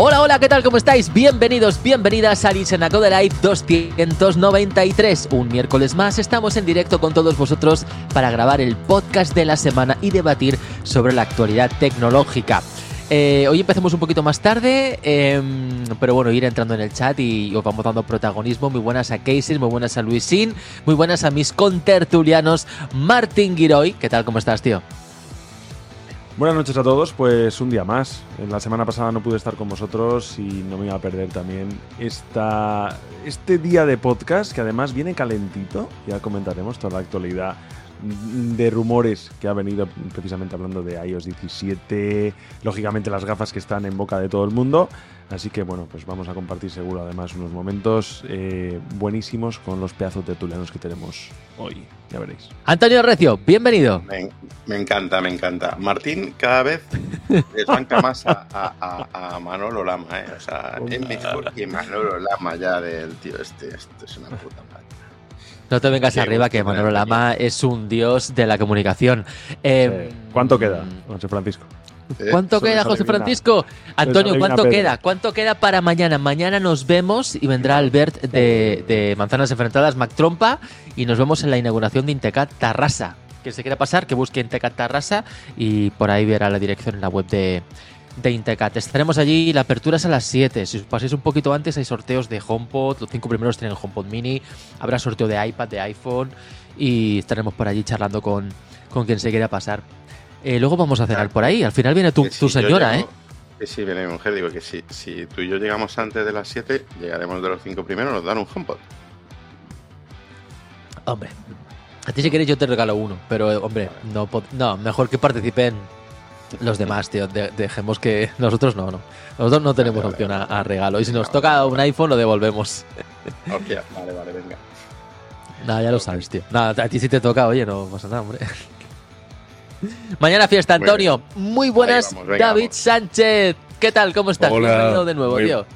Hola, hola, ¿qué tal? ¿Cómo estáis? Bienvenidos, bienvenidas a Listenaco de Live 293. Un miércoles más estamos en directo con todos vosotros para grabar el podcast de la semana y debatir sobre la actualidad tecnológica. Eh, hoy empezamos un poquito más tarde, em, pero bueno, ir entrando en el chat y os vamos dando protagonismo. Muy buenas a Casey, muy buenas a Luisín, muy buenas a mis contertulianos Martín Giroy. ¿Qué tal? ¿Cómo estás, tío? Buenas noches a todos, pues un día más. La semana pasada no pude estar con vosotros y no me iba a perder también esta, este día de podcast que además viene calentito. Ya comentaremos toda la actualidad de rumores que ha venido precisamente hablando de iOS 17, lógicamente las gafas que están en boca de todo el mundo. Así que bueno, pues vamos a compartir seguro además unos momentos eh, buenísimos con los pedazos de tulianos que tenemos hoy. Ya veréis. Antonio Recio, bienvenido. Me, me encanta, me encanta. Martín cada vez desbanca más a, a, a, Manolo Lama, ¿eh? O sea, es mejor que Manolo Lama ya del tío este. Esto es una puta madre. No te vengas arriba, que Manolo Lama es un dios de la comunicación. Eh, ¿Cuánto queda, José Francisco? ¿Eh? ¿Cuánto queda, José Francisco? Antonio, ¿cuánto queda? ¿Cuánto queda para mañana? Mañana nos vemos y vendrá Albert de, de Manzanas Enfrentadas, Mac Trompa, y nos vemos en la inauguración de Intecat Tarrasa. Quien se quiera pasar, que busque Intecat Tarrasa y por ahí verá la dirección en la web de, de Intecat. Estaremos allí, la apertura es a las 7. Si os pasáis un poquito antes, hay sorteos de HomePod. Los cinco primeros tienen HomePod Mini. Habrá sorteo de iPad, de iPhone. Y estaremos por allí charlando con, con quien se quiera pasar. Eh, luego vamos a cenar por ahí. Al final viene tu, si tu señora, llego, ¿eh? Que sí, viene mi mujer. Digo que si, si tú y yo llegamos antes de las 7, llegaremos de los cinco primeros, nos dan un HomePod. Hombre, a ti si quieres yo te regalo uno. Pero, hombre, no, no mejor que participen los demás, tío. De, dejemos que. Nosotros no, no. Nosotros no tenemos vale, opción vale. A, a, regalo. Y si nos toca un iPhone, lo devolvemos. Hostia, vale, vale, venga. Nada, ya lo sabes, tío. Nada, a ti si te toca, oye, no pasa nada, hombre. Mañana fiesta, Antonio. Muy, Muy buenas, vamos, venga, David vamos. Sánchez. ¿Qué tal? ¿Cómo estás? Hola. Bienvenido de nuevo, muy, tío.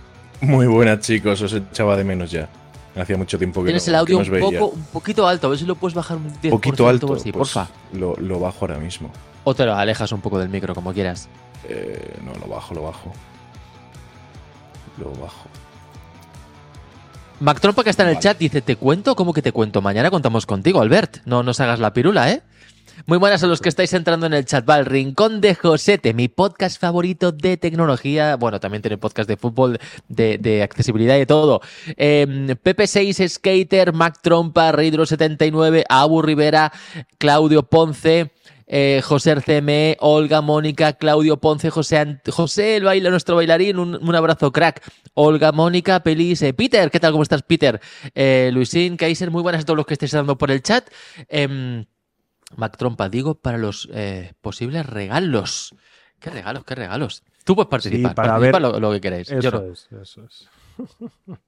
Muy buenas, chicos. Os echaba de menos ya. Hacía mucho tiempo que Tienes no, el audio un, veía. poco, un poquito alto. A ver si lo puedes bajar un 10%. Un poquito alto. Sí, pues porfa. Lo, lo, bajo ahora mismo. O te lo alejas un poco del micro, como quieras. Eh, no, lo bajo, lo bajo. Lo bajo. Mac Trompa, que está en el Vale. chat, dice: ¿Te cuento? ¿Cómo que te cuento? Mañana contamos contigo, Albert. No nos hagas la pirula, ¿eh? Muy buenas a los que estáis entrando en el chat. Va Rincón de Josete, mi podcast favorito de tecnología. Bueno, también tiene podcast de fútbol, de, accesibilidad y de todo. Eh, PP6 Skater, Mac Trompa, Reidro79, Abu Rivera, Claudio Ponce. Eh, José RCM, Olga, Mónica, Claudio Ponce, José, José el baila, nuestro bailarín, un, abrazo crack. Olga, Mónica, Pelis, eh, Peter, ¿qué tal? ¿Cómo estás, Peter? Eh, Luisín, Kaiser, muy buenas a todos los que estáis dando por el chat. Mac Trompa, digo, para los eh, posibles regalos. ¿Qué regalos? ¿Qué regalos? Tú puedes participar, sí, para participa ver... lo, lo, que queréis. Eso Yo no. es, eso es.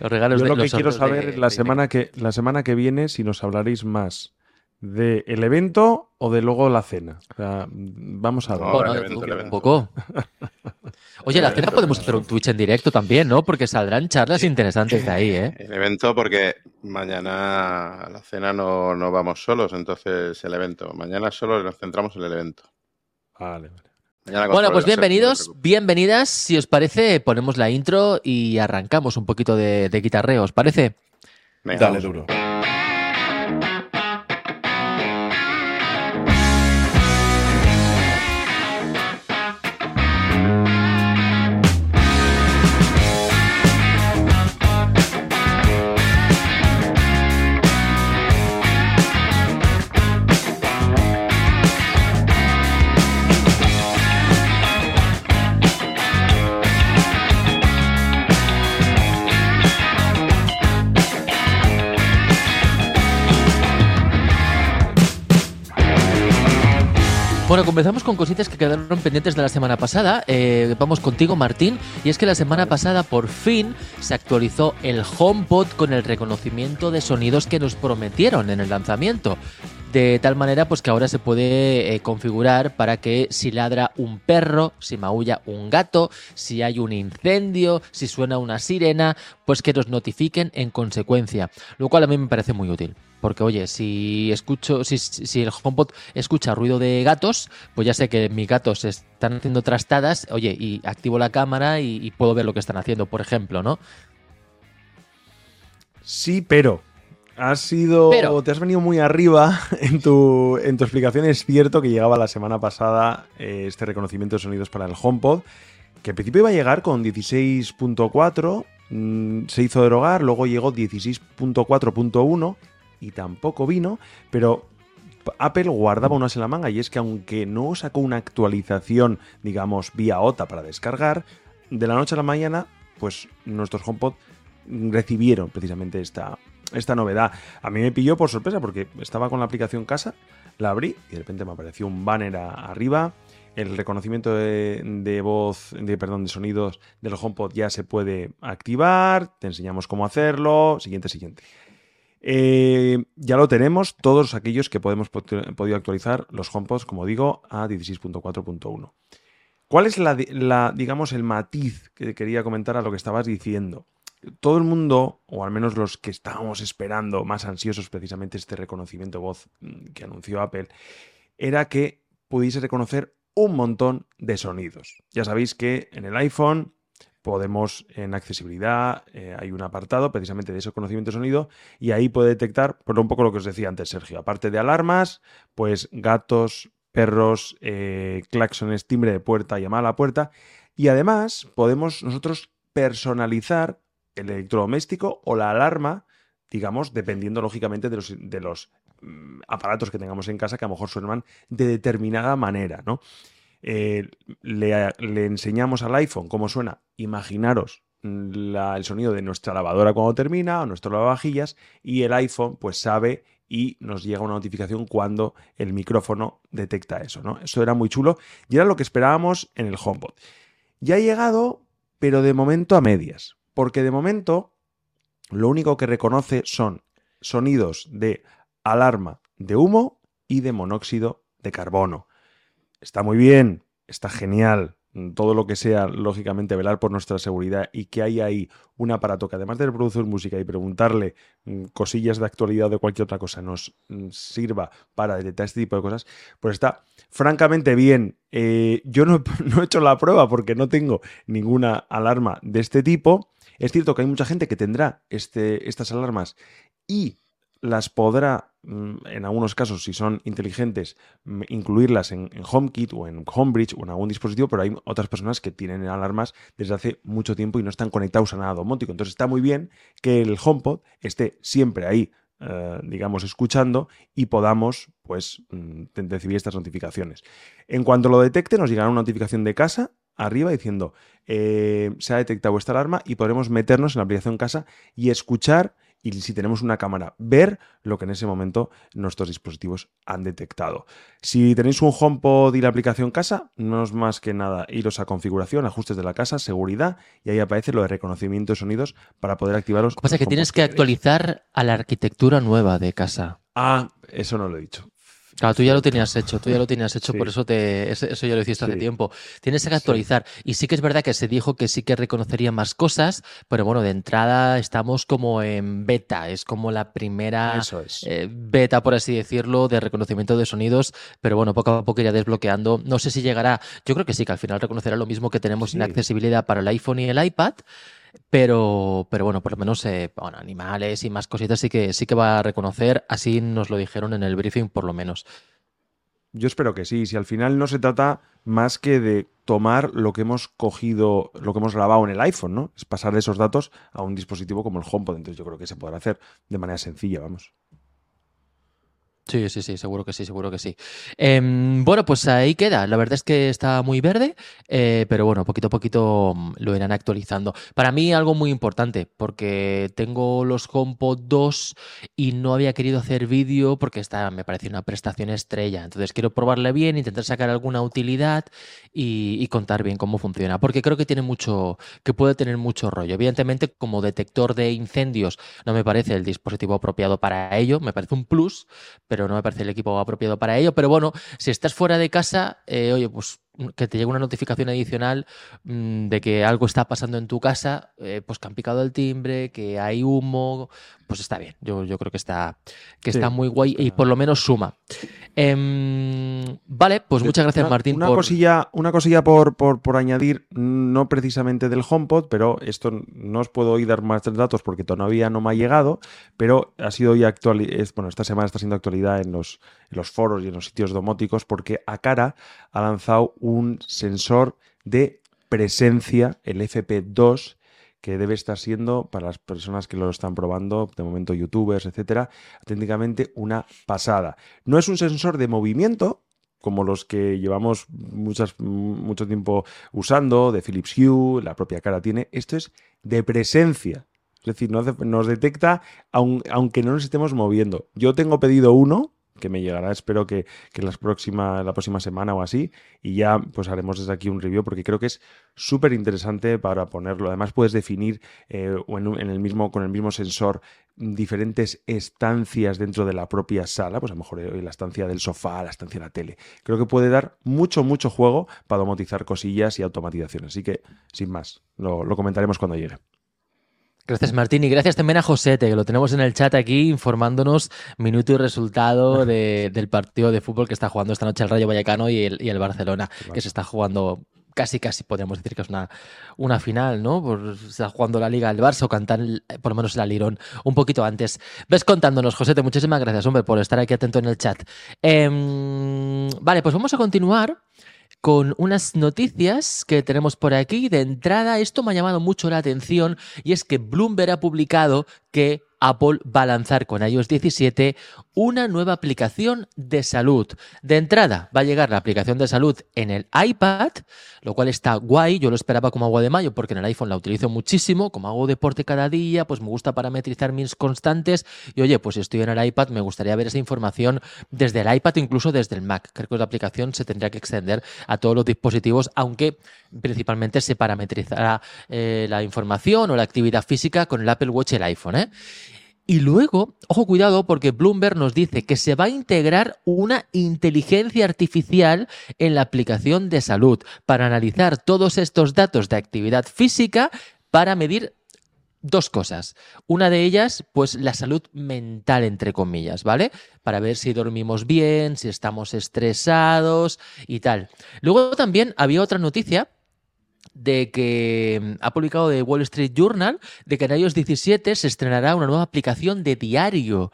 los regalos Yo de lo que quiero saber de- la de- semana que la semana que viene si nos hablaréis más de el evento o de luego la cena. O sea, vamos a ver. No, Bueno, evento, un, poco. Oye, la cena podemos hacer un Twitch en directo también, ¿no? Porque saldrán charlas interesantes de ahí, ¿eh? El evento, porque mañana a la cena no, no vamos solos, entonces el evento. Mañana solo nos centramos en el evento. Vale, vale. Bueno, pues de bienvenidos, no bienvenidas. Si os parece, ponemos la intro y arrancamos un poquito de, de guitarreo, ¿os parece? Venga, Dale duro. Bueno, comenzamos con cositas que quedaron pendientes de la semana pasada. Eh, vamos contigo, Martín. Y es que la semana pasada, por fin, se actualizó el HomePod con el reconocimiento de sonidos que nos prometieron en el lanzamiento. De tal manera, pues que ahora se puede eh, configurar para que si ladra un perro, si maulla un gato, si hay un incendio, si suena una sirena, pues que nos notifiquen en consecuencia. Lo cual a mí me parece muy útil. Porque, oye, si escucho, si, si el HomePod escucha ruido de gatos, pues ya sé que mis gatos están haciendo trastadas, oye, y activo la cámara y, y puedo ver lo que están haciendo, por ejemplo, ¿no? Sí, pero has sido. Pero. Te has venido muy arriba en tu, en tu explicación. Es cierto que llegaba la semana pasada eh, este reconocimiento de sonidos para el HomePod, que al principio iba a llegar con 16.4, mm, se hizo derogar, luego llegó 16.4.1 y tampoco vino, pero Apple guardaba unas en la manga y es que aunque no sacó una actualización, digamos, vía OTA para descargar, de la noche a la mañana, pues nuestros HomePod recibieron precisamente esta, esta novedad. A mí me pilló por sorpresa porque estaba con la aplicación casa, la abrí y de repente me apareció un banner arriba. El reconocimiento de, de voz, de perdón, de sonidos del HomePod ya se puede activar. Te enseñamos cómo hacerlo. Siguiente, siguiente. Eh, ya lo tenemos, todos aquellos que podemos podido actualizar los HomePods, como digo, a 16.4.1. ¿Cuál es la, di- la, digamos, el matiz que quería comentar a lo que estabas diciendo? Todo el mundo, o al menos los que estábamos esperando, más ansiosos precisamente este reconocimiento voz mm, que anunció Apple, era que pudiese reconocer un montón de sonidos. Ya sabéis que en el iPhone podemos, en accesibilidad, eh, hay un apartado precisamente de ese conocimiento de sonido y ahí puede detectar, pues un poco lo que os decía antes, Sergio, aparte de alarmas, pues gatos, perros, eh, claxones, timbre de puerta, llamada a la puerta. Y además podemos nosotros personalizar el electrodoméstico o la alarma, digamos, dependiendo lógicamente de los, de los mm, aparatos que tengamos en casa que a lo mejor suenan de determinada manera, ¿no? Eh, le, enseñamos al iPhone cómo suena. Imaginaros mm, el sonido de nuestra lavadora cuando termina o nuestro lavavajillas y el iPhone pues sabe y nos llega una notificación cuando el micrófono detecta eso, ¿no? Eso era muy chulo y era lo que esperábamos en el HomePod. Ya ha llegado, pero de momento a medias, porque de momento lo único que reconoce son sonidos de alarma de humo y de monóxido de carbono. Está muy bien, está genial, todo lo que sea, lógicamente, velar por nuestra seguridad y que haya ahí un aparato que además de reproducir música y preguntarle mm, cosillas de actualidad o de cualquier otra cosa nos mm, sirva para detectar este tipo de cosas, pues está francamente bien. Eh, yo no, no he hecho la prueba porque no tengo ninguna alarma de este tipo. Es cierto que hay mucha gente que tendrá este, estas alarmas y las podrá, en algunos casos, si son inteligentes, mm, incluirlas en, HomeKit o en Homebridge o en algún dispositivo, pero hay otras personas que tienen alarmas desde hace mucho tiempo y no están conectados a nada domótico. Entonces está muy bien que el HomePod esté siempre ahí, eh, digamos, escuchando y podamos, pues, mm, recibir estas notificaciones. En cuanto lo detecte, nos llegará una notificación de casa arriba diciendo eh, se ha detectado esta alarma y podremos meternos en la aplicación casa y escuchar y si tenemos una cámara, ver lo que en ese momento nuestros dispositivos han detectado. Si tenéis un HomePod y la aplicación casa, no es más que nada iros a configuración, ajustes de la casa, seguridad y ahí aparece lo de reconocimiento de sonidos para poder activaros. Lo que pasa es que tienes que actualizar a la arquitectura nueva de casa. Ah, eso no lo he dicho. Claro, tú ya lo tenías hecho, tú ya lo tenías hecho, Sí. por eso te, eso ya lo hiciste hace Sí. tiempo. Tienes que actualizar. Y sí que es verdad que se dijo que sí que reconocería más cosas, pero bueno, de entrada estamos como en beta, es como la primera es. eh, beta, por así decirlo, de reconocimiento de sonidos, pero bueno, poco a poco irá desbloqueando. No sé si llegará, yo creo que sí, que al final reconocerá lo mismo que tenemos en Sí. accesibilidad para el iPhone y el iPad. Pero, pero bueno, por lo menos eh, animales y más cositas sí que sí que va a reconocer, así nos lo dijeron en el briefing, por lo menos. Yo espero que sí. Si al final no se trata más que de tomar lo que hemos cogido, lo que hemos grabado en el iPhone, ¿no? Es pasar esos datos a un dispositivo como el HomePod. Entonces yo creo que se podrá hacer de manera sencilla, vamos. Sí, sí, sí, seguro que sí, seguro que sí. Em, bueno, pues ahí queda. La verdad es que está muy verde, eh, pero bueno, poquito a poquito mm, lo irán actualizando. Para mí algo muy importante, porque tengo los HomePod 2 y no había querido hacer vídeo porque esta me parece una prestación estrella. Entonces quiero probarle bien, intentar sacar alguna utilidad y, y contar bien cómo funciona, porque creo que tiene mucho, que puede tener mucho rollo. Evidentemente, como detector de incendios, no me parece el dispositivo apropiado para ello, me parece un plus, pero no me parece el equipo apropiado para ello. Pero bueno, si estás fuera de casa, eh, oye, pues que te llegue una notificación adicional mmm, de que algo está pasando en tu casa, eh, pues que han picado el timbre, que hay humo, pues está bien. Yo, yo creo que está, que Sí, está muy guay y por lo menos suma. Em, vale, pues muchas gracias, Una- Martín. Una por... cosilla, una cosilla por, por, por añadir, no precisamente del HomePod, pero esto no os puedo hoy dar más datos porque todavía no me ha llegado, pero ha sido hoy actual, es- bueno, esta semana está siendo actualidad en los, en los foros y en los sitios domóticos porque Acara ha lanzado un sensor de presencia, el FP2, que debe estar siendo, para las personas que lo están probando, de momento youtubers, etcétera, técnicamente una pasada. No es un sensor de movimiento, como los que llevamos muchas, mucho tiempo usando, de Philips Hue, la propia cara tiene. Esto es de presencia. Es decir, nos, detecta aun- aunque no nos estemos moviendo. Yo tengo pedido uno que me llegará, espero que, que las la próxima semana o así, y ya pues haremos desde aquí un review porque creo que es súper interesante para ponerlo. Además puedes definir eh, en el mismo, con el mismo sensor diferentes estancias dentro de la propia sala, pues a lo mejor eh, la estancia del sofá, la estancia de la tele. Creo que puede dar mucho, mucho juego para domotizar cosillas y automatizaciones. Así que, sin más, lo, lo comentaremos cuando llegue. Gracias, Martín. Y gracias también a Josete, que lo tenemos en el chat aquí informándonos minuto y resultado de- del partido de fútbol que está jugando esta noche el Rayo Vallecano y el, y el Barcelona, que se está jugando casi, casi podríamos decir que es una, una final, ¿no? Por, se está jugando la Liga del Barça o cantar el- por lo menos el Alirón un poquito antes. Ves contándonos, Josete, muchísimas gracias, hombre, por estar aquí atento en el chat. Em, vale, pues vamos a continuar con unas noticias que tenemos por aquí. De entrada, esto me ha llamado mucho la atención y es que Bloomberg ha publicado que Apple va a lanzar con iOS 17 una nueva aplicación de salud. De entrada, va a llegar la aplicación de salud en el iPad, lo cual está guay. Yo lo esperaba como agua de mayo porque en el iPhone la utilizo muchísimo. Como hago deporte cada día, pues me gusta parametrizar mis constantes. Y oye, pues si estoy en el iPad, me gustaría ver esa información desde el iPad incluso desde el Mac. Creo que la aplicación se tendría que extender a todos los dispositivos, aunque principalmente se parametrizará eh, la información o la actividad física con el Apple Watch y el iPhone. ¿eh? Y luego, ojo cuidado, porque Bloomberg nos dice que se va a integrar una inteligencia artificial en la aplicación de salud para analizar todos estos datos de actividad física para medir dos cosas. Una de ellas, pues la salud mental, entre comillas, ¿vale? Para ver si dormimos bien, si estamos estresados y tal. Luego también había otra noticia de que mm, ha publicado de Wall Street Journal de que en iOS 17 se estrenará una nueva aplicación de diario.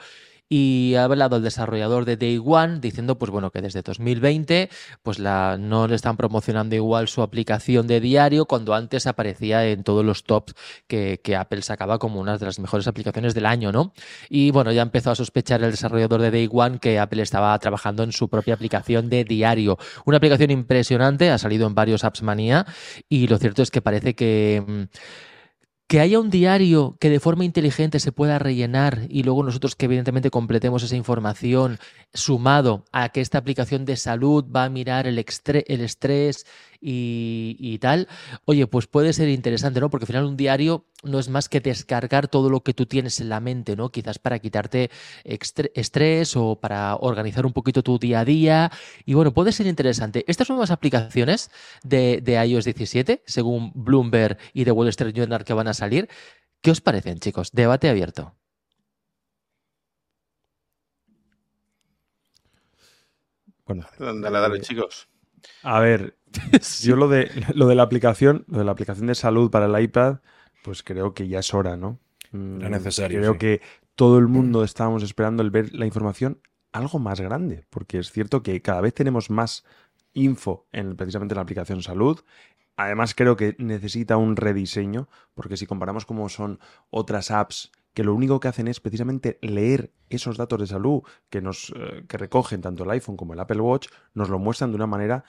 Y ha hablado el desarrollador de Day One diciendo, pues bueno, que desde 2020 pues la, no le están promocionando igual su aplicación de diario cuando antes aparecía en todos los tops que, que Apple sacaba como una de las mejores aplicaciones del año, ¿no? Y bueno, ya empezó a sospechar el desarrollador de Day One que Apple estaba trabajando en su propia aplicación de diario. Una aplicación impresionante, ha salido en varios Apps Manía y lo cierto es que parece que... mm, que haya un diario que de forma inteligente se pueda rellenar y luego nosotros que evidentemente completemos esa información sumado a que esta aplicación de salud va a mirar el, el estrés y, y tal, oye, pues puede ser interesante, ¿no? Porque al final un diario no es más que descargar todo lo que tú tienes en la mente, ¿no? Quizás para quitarte estrés o para organizar un poquito tu día a día. Y bueno, puede ser interesante. Estas nuevas aplicaciones de, de iOS 17, según Bloomberg y The Wall Street Journal que van a salir, ¿qué os parecen, chicos? Debate abierto. Bueno, Dale, dale, chicos. a ver, yo lo de, lo de la aplicación, lo de la aplicación de salud para el iPad, pues creo que ya es hora, ¿no? Mm, Era necesario, Creo sí. que todo el mundo estábamos esperando el ver la información algo más grande, porque es cierto que cada vez tenemos más info en precisamente en la aplicación salud. Además, creo que necesita un rediseño, porque si comparamos cómo son otras apps que lo único que hacen es precisamente leer esos datos de salud que, nos, eh, que recogen tanto el iPhone como el Apple Watch, nos lo muestran de una manera,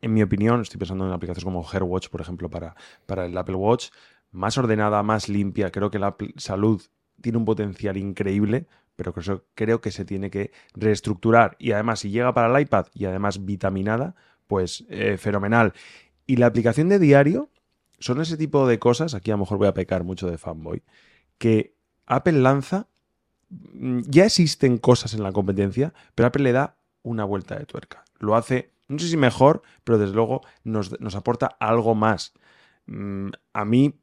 en mi opinión, estoy pensando en aplicaciones como AirWatch, por ejemplo, para, para el Apple Watch, más ordenada, más limpia. Creo que la salud tiene un potencial increíble, pero creo, creo que se tiene que reestructurar. Y además, si llega para el iPad y además vitaminada, pues eh, fenomenal. Y la aplicación de diario son ese tipo de cosas, aquí a lo mejor voy a pecar mucho de fanboy, que Apple lanza, mm, ya existen cosas en la competencia, pero Apple le da una vuelta de tuerca. Lo hace, no sé si mejor, pero desde luego nos, nos aporta algo más. Mm, a mí,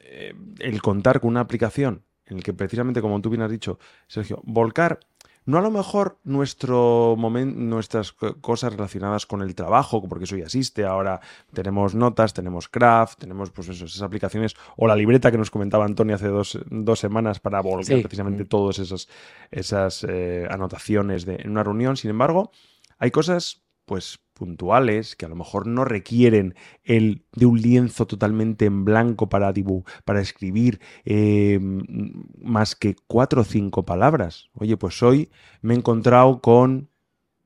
eh, el contar con una aplicación en el que precisamente, como tú bien has dicho, Sergio, volcar no a lo mejor nuestro momento, nuestras cosas relacionadas con el trabajo, porque eso ya existe. Ahora tenemos notas, tenemos craft, tenemos pues esas aplicaciones, o la libreta que nos comentaba Antonio hace dos, semanas para volcar precisamente todas esas, esas eh, anotaciones de, en una reunión. Sin embargo, hay cosas pues puntuales que a lo mejor no requieren el de un lienzo totalmente en blanco para para escribir eh, más que cuatro o cinco palabras. Oye, pues hoy me he encontrado con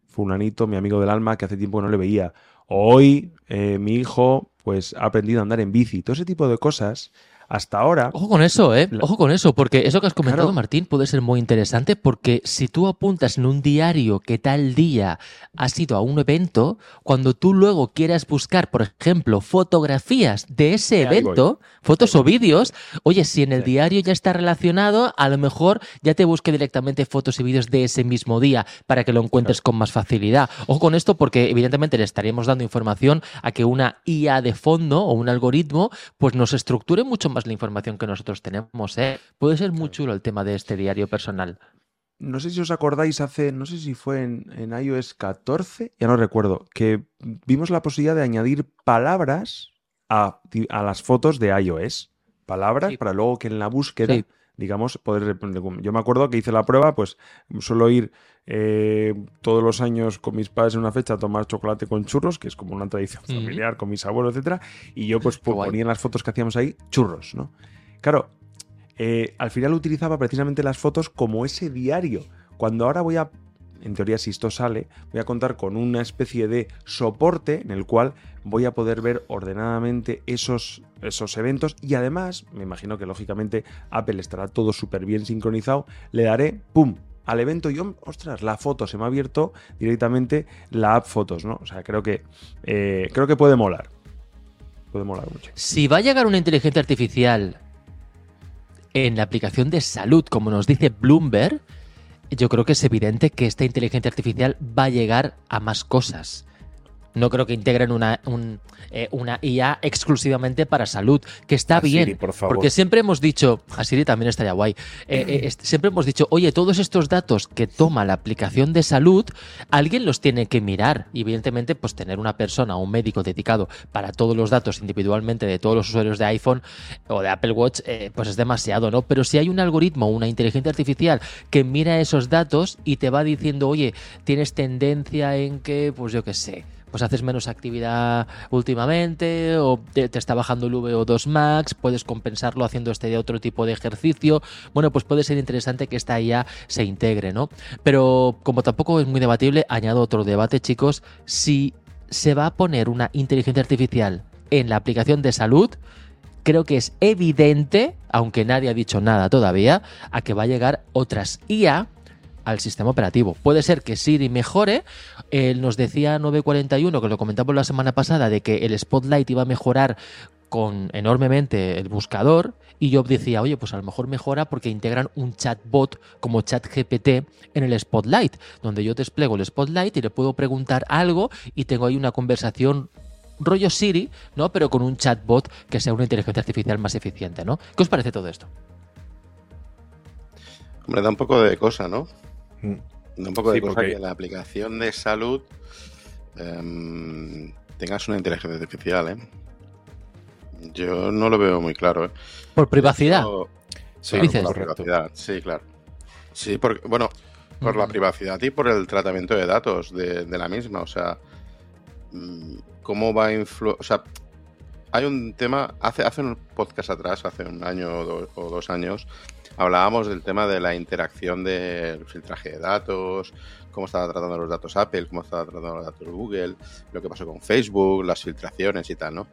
fulanito, mi amigo del alma, que hace tiempo que no le veía. Hoy eh, mi hijo pues ha aprendido a andar en bici. Todo ese tipo de cosas hasta ahora. Ojo con eso, ¿eh? Ojo con eso, porque eso que has comentado, Martín, puede ser muy interesante, porque si tú apuntas en un diario que tal día has ido a un evento, cuando tú luego quieras buscar, por ejemplo, fotografías de ese evento, fotos o vídeos, oye, si en el diario ya está relacionado, a lo mejor ya te busque directamente fotos y vídeos de ese mismo día para que lo encuentres con más facilidad. Ojo con esto, porque evidentemente le estaríamos dando información a que una IA de fondo o un algoritmo, pues nos estructure mucho más la información que nosotros tenemos. ¿eh? Puede ser muy chulo el tema de este diario personal. No sé si os acordáis hace, no sé si fue en, iOS 14, ya no recuerdo, que vimos la posibilidad de añadir palabras a, las fotos de iOS. Palabras para luego que en la búsqueda digamos, poder... Yo me acuerdo que hice la prueba, pues suelo ir eh, todos los años con mis padres en una fecha a tomar chocolate con churros, que es como una tradición familiar con mis abuelos, etcétera, y yo pues ponía en las fotos que hacíamos ahí churros, ¿no? Claro, eh, al final utilizaba precisamente las fotos como ese diario. Cuando ahora voy a en teoría si esto sale, voy a contar con una especie de soporte en el cual voy a poder ver ordenadamente esos, esos eventos y además, me imagino que lógicamente Apple estará todo súper bien sincronizado, le daré, ¡pum!, al evento y, ostras, la foto se me ha abierto directamente la app Fotos, ¿no? O sea, creo que, eh, creo que puede molar. Puede molar mucho. Si va a llegar una inteligencia artificial en la aplicación de salud, como nos dice Bloomberg, yo creo que es evidente que esta inteligencia artificial va a llegar a más cosas. No creo que integren una, eh, una IA exclusivamente para salud, que está bien. Porque siempre hemos dicho, a Siri también estaría guay, eh, eh, siempre hemos dicho, oye, todos estos datos que toma la aplicación de salud, alguien los tiene que mirar. Y evidentemente, pues tener una persona o un médico dedicado para todos los datos individualmente de todos los usuarios de iPhone o de Apple Watch, pues es demasiado, ¿no? Pero si hay un algoritmo, una inteligencia artificial que mira esos datos y te va diciendo, oye, tienes tendencia en que, pues yo qué sé, pues haces menos actividad últimamente o te, está bajando el VO2 max, puedes compensarlo haciendo este otro tipo de ejercicio. Bueno, pues puede ser interesante que esta IA se integre, ¿no? Pero como tampoco es muy debatible, añado otro debate, chicos, si se va a poner una inteligencia artificial en la aplicación de salud, creo que es evidente, aunque nadie ha dicho nada todavía, a que va a llegar otras IA al sistema operativo. Puede ser que Siri mejore. Él nos decía 941, que lo comentamos la semana pasada, de que el Spotlight iba a mejorar con enormemente el buscador y yo decía, oye, pues a lo mejor mejora porque integran un chatbot como ChatGPT en el Spotlight, donde yo despliego el Spotlight y le puedo preguntar algo y tengo ahí una conversación rollo Siri, ¿no? Pero con un chatbot que sea una inteligencia artificial más eficiente, ¿no? ¿Qué os parece todo esto? Hombre, da un poco de cosa, ¿no? Mm. Un poco de cosa que la aplicación de salud em, tengas una inteligencia artificial, ¿eh? Yo no lo veo muy claro, ¿eh? ¿Por privacidad? sí, por la privacidad, sí, claro. Sí, porque, bueno, por la privacidad y por el tratamiento de datos de, la misma, o sea, mm, ¿cómo va a influir? O sea, hay un tema, hace, hace un podcast atrás, hace un año o dos años, hablábamos del tema de la interacción del filtraje de datos, cómo estaba tratando los datos Apple, cómo estaba tratando los datos Google, lo que pasó con Facebook, las filtraciones y tal, ¿no?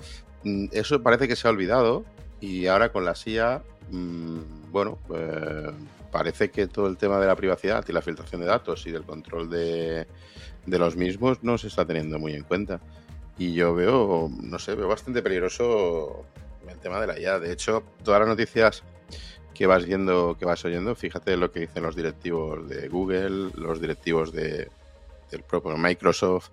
Mm, Eso parece que se ha olvidado y ahora con la SIA, mm, bueno, eh, parece que todo el tema de la privacidad y la filtración de datos y del control de, de los mismos no se está teniendo muy en cuenta. Y yo veo, no sé, veo bastante peligroso el tema de la IA. De hecho, todas las noticias que vas viendo, que vas oyendo, fíjate lo que dicen los directivos de Google, los directivos de, del propio Microsoft.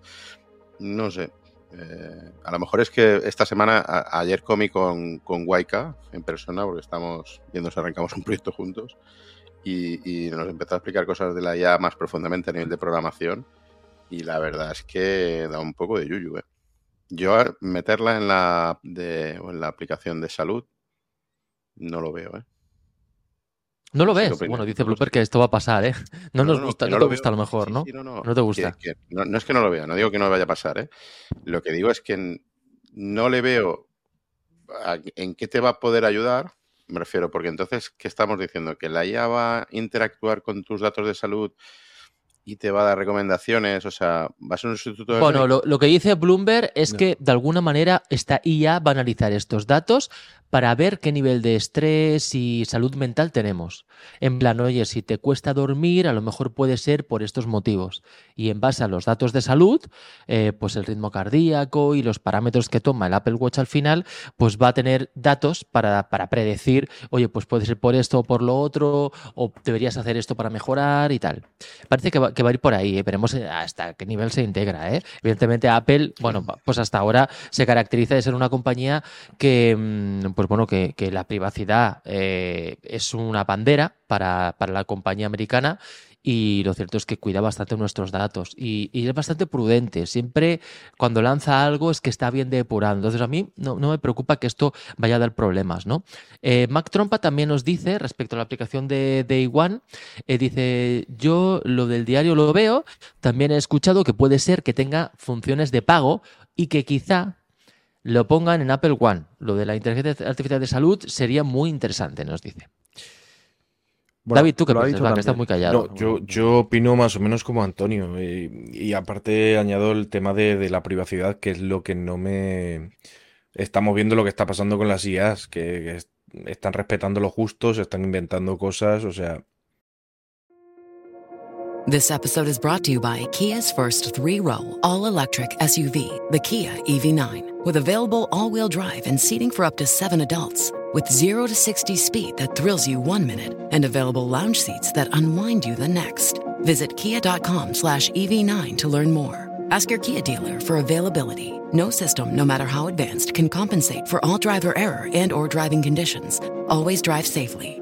No sé. eh, a lo mejor es que esta semana, ayer comí con, con Waika en persona, porque estamos viendo si arrancamos un proyecto juntos, y, y nos empezó a explicar cosas de la IA más profundamente a nivel de programación. Y la verdad es que da un poco de yuyu, ¿eh? Yo meterla en la, de, en la aplicación de salud no lo veo, ¿eh? No lo ves. lo Bueno, dice no lo Blooper que esto va a pasar, ¿eh? No, nos gusta, no, lo te gusta veo. a lo mejor, Sí, ¿no? sí, no, no, No te gusta. que- que no, no es que no lo vea, no digo que no vaya a pasar, ¿eh? Lo que digo es que no le veo a- en qué te va a poder ayudar, me refiero, porque entonces, ¿qué estamos diciendo? ¿Que la IA va a interactuar con tus datos de salud y te va a dar recomendaciones? O sea, ¿va a ser un sustituto de Bueno, lo, lo que dice Bloomberg es No. que de alguna manera esta IA va a analizar estos datos para ver qué nivel de estrés y salud mental tenemos. En plan, oye, si te cuesta dormir, a lo mejor puede ser por estos motivos. Y en base a los datos de salud, eh, pues el ritmo cardíaco y los parámetros que toma el Apple Watch al final, pues va a tener datos para, para predecir, oye, pues puede ser por esto o por lo otro, o deberías hacer esto para mejorar y tal. Parece que va, que va a ir por ahí, ¿eh? veremos eh, hasta qué nivel se integra. ¿eh? Evidentemente Apple, bueno, pues hasta ahora se caracteriza de ser una compañía que, mm, pues bueno, que, que la privacidad eh, es una bandera para, para la compañía americana y lo cierto es que cuida bastante nuestros datos y, es bastante prudente. Siempre cuando lanza algo es que está bien depurado. Entonces a mí no, no me preocupa que esto vaya a dar problemas, ¿no? Eh, Mac Trompa también nos dice, respecto a la aplicación de Day One, eh, dice, yo lo del diario lo veo, también he escuchado que puede ser que tenga funciones de pago y que quizá lo pongan en Apple One. Lo de la inteligencia artificial de salud sería muy interesante, nos dice. Bueno, David, ¿tú qué piensas? dicho Va, que estás muy callado. No, yo, yo opino más o menos como Antonio. eh, y aparte añado el tema de, de la privacidad, que es lo que no me... Estamos viendo lo que está pasando con las IAs, que, que es- están respetando lo justo, se están inventando cosas, o sea, This episode is brought to you by Kia's first three row, all electric SUV, the Kia EV9, with available all wheel drive and seating for up to seven adults. With 0 to 60 speed that thrills you one minute and available lounge seats that unwind you the next. Visit kia.com slash EV9 to learn more. Ask your Kia dealer for availability. No system, no matter how advanced, can compensate for all driver error and or driving conditions. Always drive safely.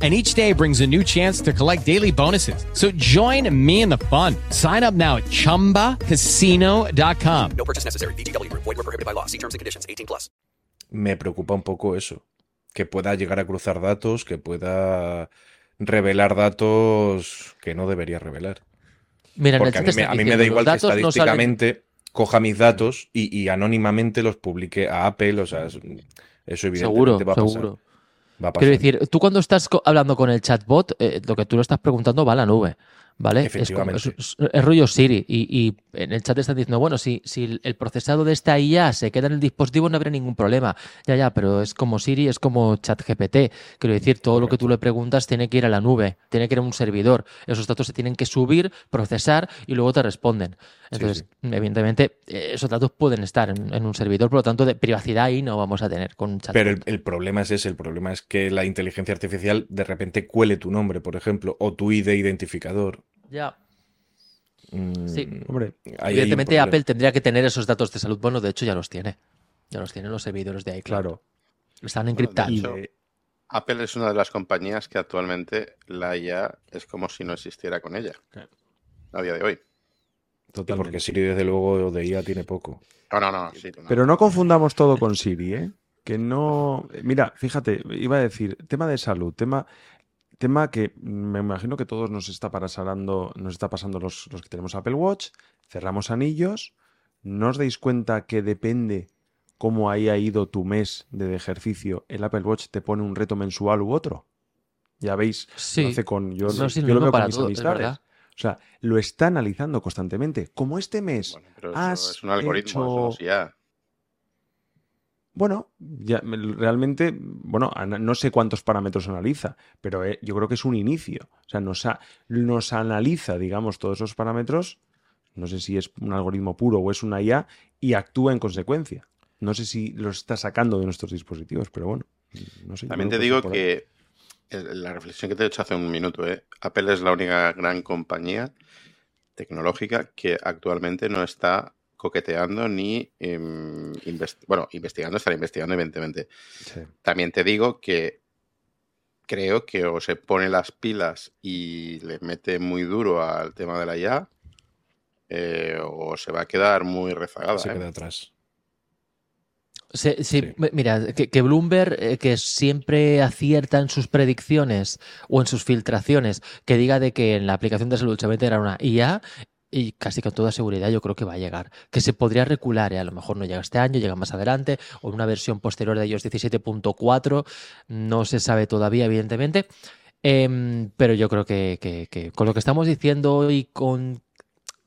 And each day brings a new chance to collect daily bonuses. So join me in the fun. Sign up now at chumbacasino.com. No purchase necessary. VGW Group. Void were prohibited by law. See terms and conditions. 18 plus. me preocupa un poco eso. Que pueda llegar a cruzar datos, que pueda revelar datos que no debería revelar. Mira, Porque a mí, me, a mí me da igual que datos no salen- estadísticamente coja mis datos y, y anónimamente los publique a Apple. O sea, es- eso evidentemente Seguro, va a pasar. seguro. Va. Quiero decir, tú cuando estás hablando con el chatbot, eh, lo que tú lo estás preguntando va a la nube. ¿Vale? Es, como- Efectivamente. es- es- es rollo Siri. Y, y en el chat están diciendo, bueno, si, si el procesado de esta IA se queda en el dispositivo no habrá ningún problema. Ya, ya, pero es como Siri, es como ChatGPT. Quiero decir, todo lo que tú le preguntas tiene que ir a la nube, tiene que ir a un servidor. Esos datos se tienen que subir, procesar y luego te responden. Entonces, evidentemente, esos datos pueden estar en, en un servidor, por lo tanto, de privacidad ahí no vamos a tener con un chatbot. Pero el, el problema es ese, el problema es que la inteligencia artificial de repente cuele tu nombre, por ejemplo, o tu ID identificador. Ya. Mm, Sí. Hombre, Evidentemente. Apple tendría que tener esos datos de salud. Bueno, de hecho ya los tiene. Ya los tienen los servidores de iCloud. claro. Están de encriptados. hecho, Apple es una de las compañías que actualmente la IA es como si no existiera con ella. a día de hoy. Totalmente. porque Siri, desde luego, de IA tiene poco. No, no, no. sí, no. Pero no confundamos todo con Siri, ¿eh? Que no. Mira, fíjate, iba a decir, tema de salud, tema, tema que me imagino que todos nos está pasando, nos está pasando los, los que tenemos Apple Watch, cerramos anillos, no os dais cuenta que depende cómo haya ido tu mes de ejercicio, el Apple Watch te pone un reto mensual u otro. Ya veis, Sí. lo hace con. Yo, No, sí, yo lo veo con para mis todo, es amistades. O sea, lo está analizando constantemente. Como este mes Bueno, pero eso has es un algoritmo, eso hecho- es IA. Bueno, ya, me- realmente, bueno, no sé cuántos parámetros analiza, pero eh, yo creo que es un inicio. O sea, nos, a- nos analiza, digamos, todos esos parámetros. No sé si es un algoritmo puro o es una IA y actúa en consecuencia. No sé si lo está sacando de nuestros dispositivos, pero bueno, no sé. También te digo que la reflexión que te he hecho hace un minuto, ¿eh? Apple es la única gran compañía tecnológica que actualmente no está coqueteando ni em, bueno, investigando, estará investigando evidentemente. Sí. También te digo que creo que o se pone las pilas y le mete muy duro al tema de la IA eh, o se va a quedar muy rezagada. Se ¿eh? queda atrás. Sí, Mira, que, que Bloomberg, eh, que siempre acierta en sus predicciones o en sus filtraciones, que diga de que en la aplicación de salud se va a integrar una IA, y casi con toda seguridad yo creo que va a llegar. Que se podría recular, ¿eh? a lo mejor no llega este año, llega más adelante, o una versión posterior de iOS 17.4, no se sabe todavía, evidentemente. Em, pero yo creo que, que- con lo que estamos diciendo y con,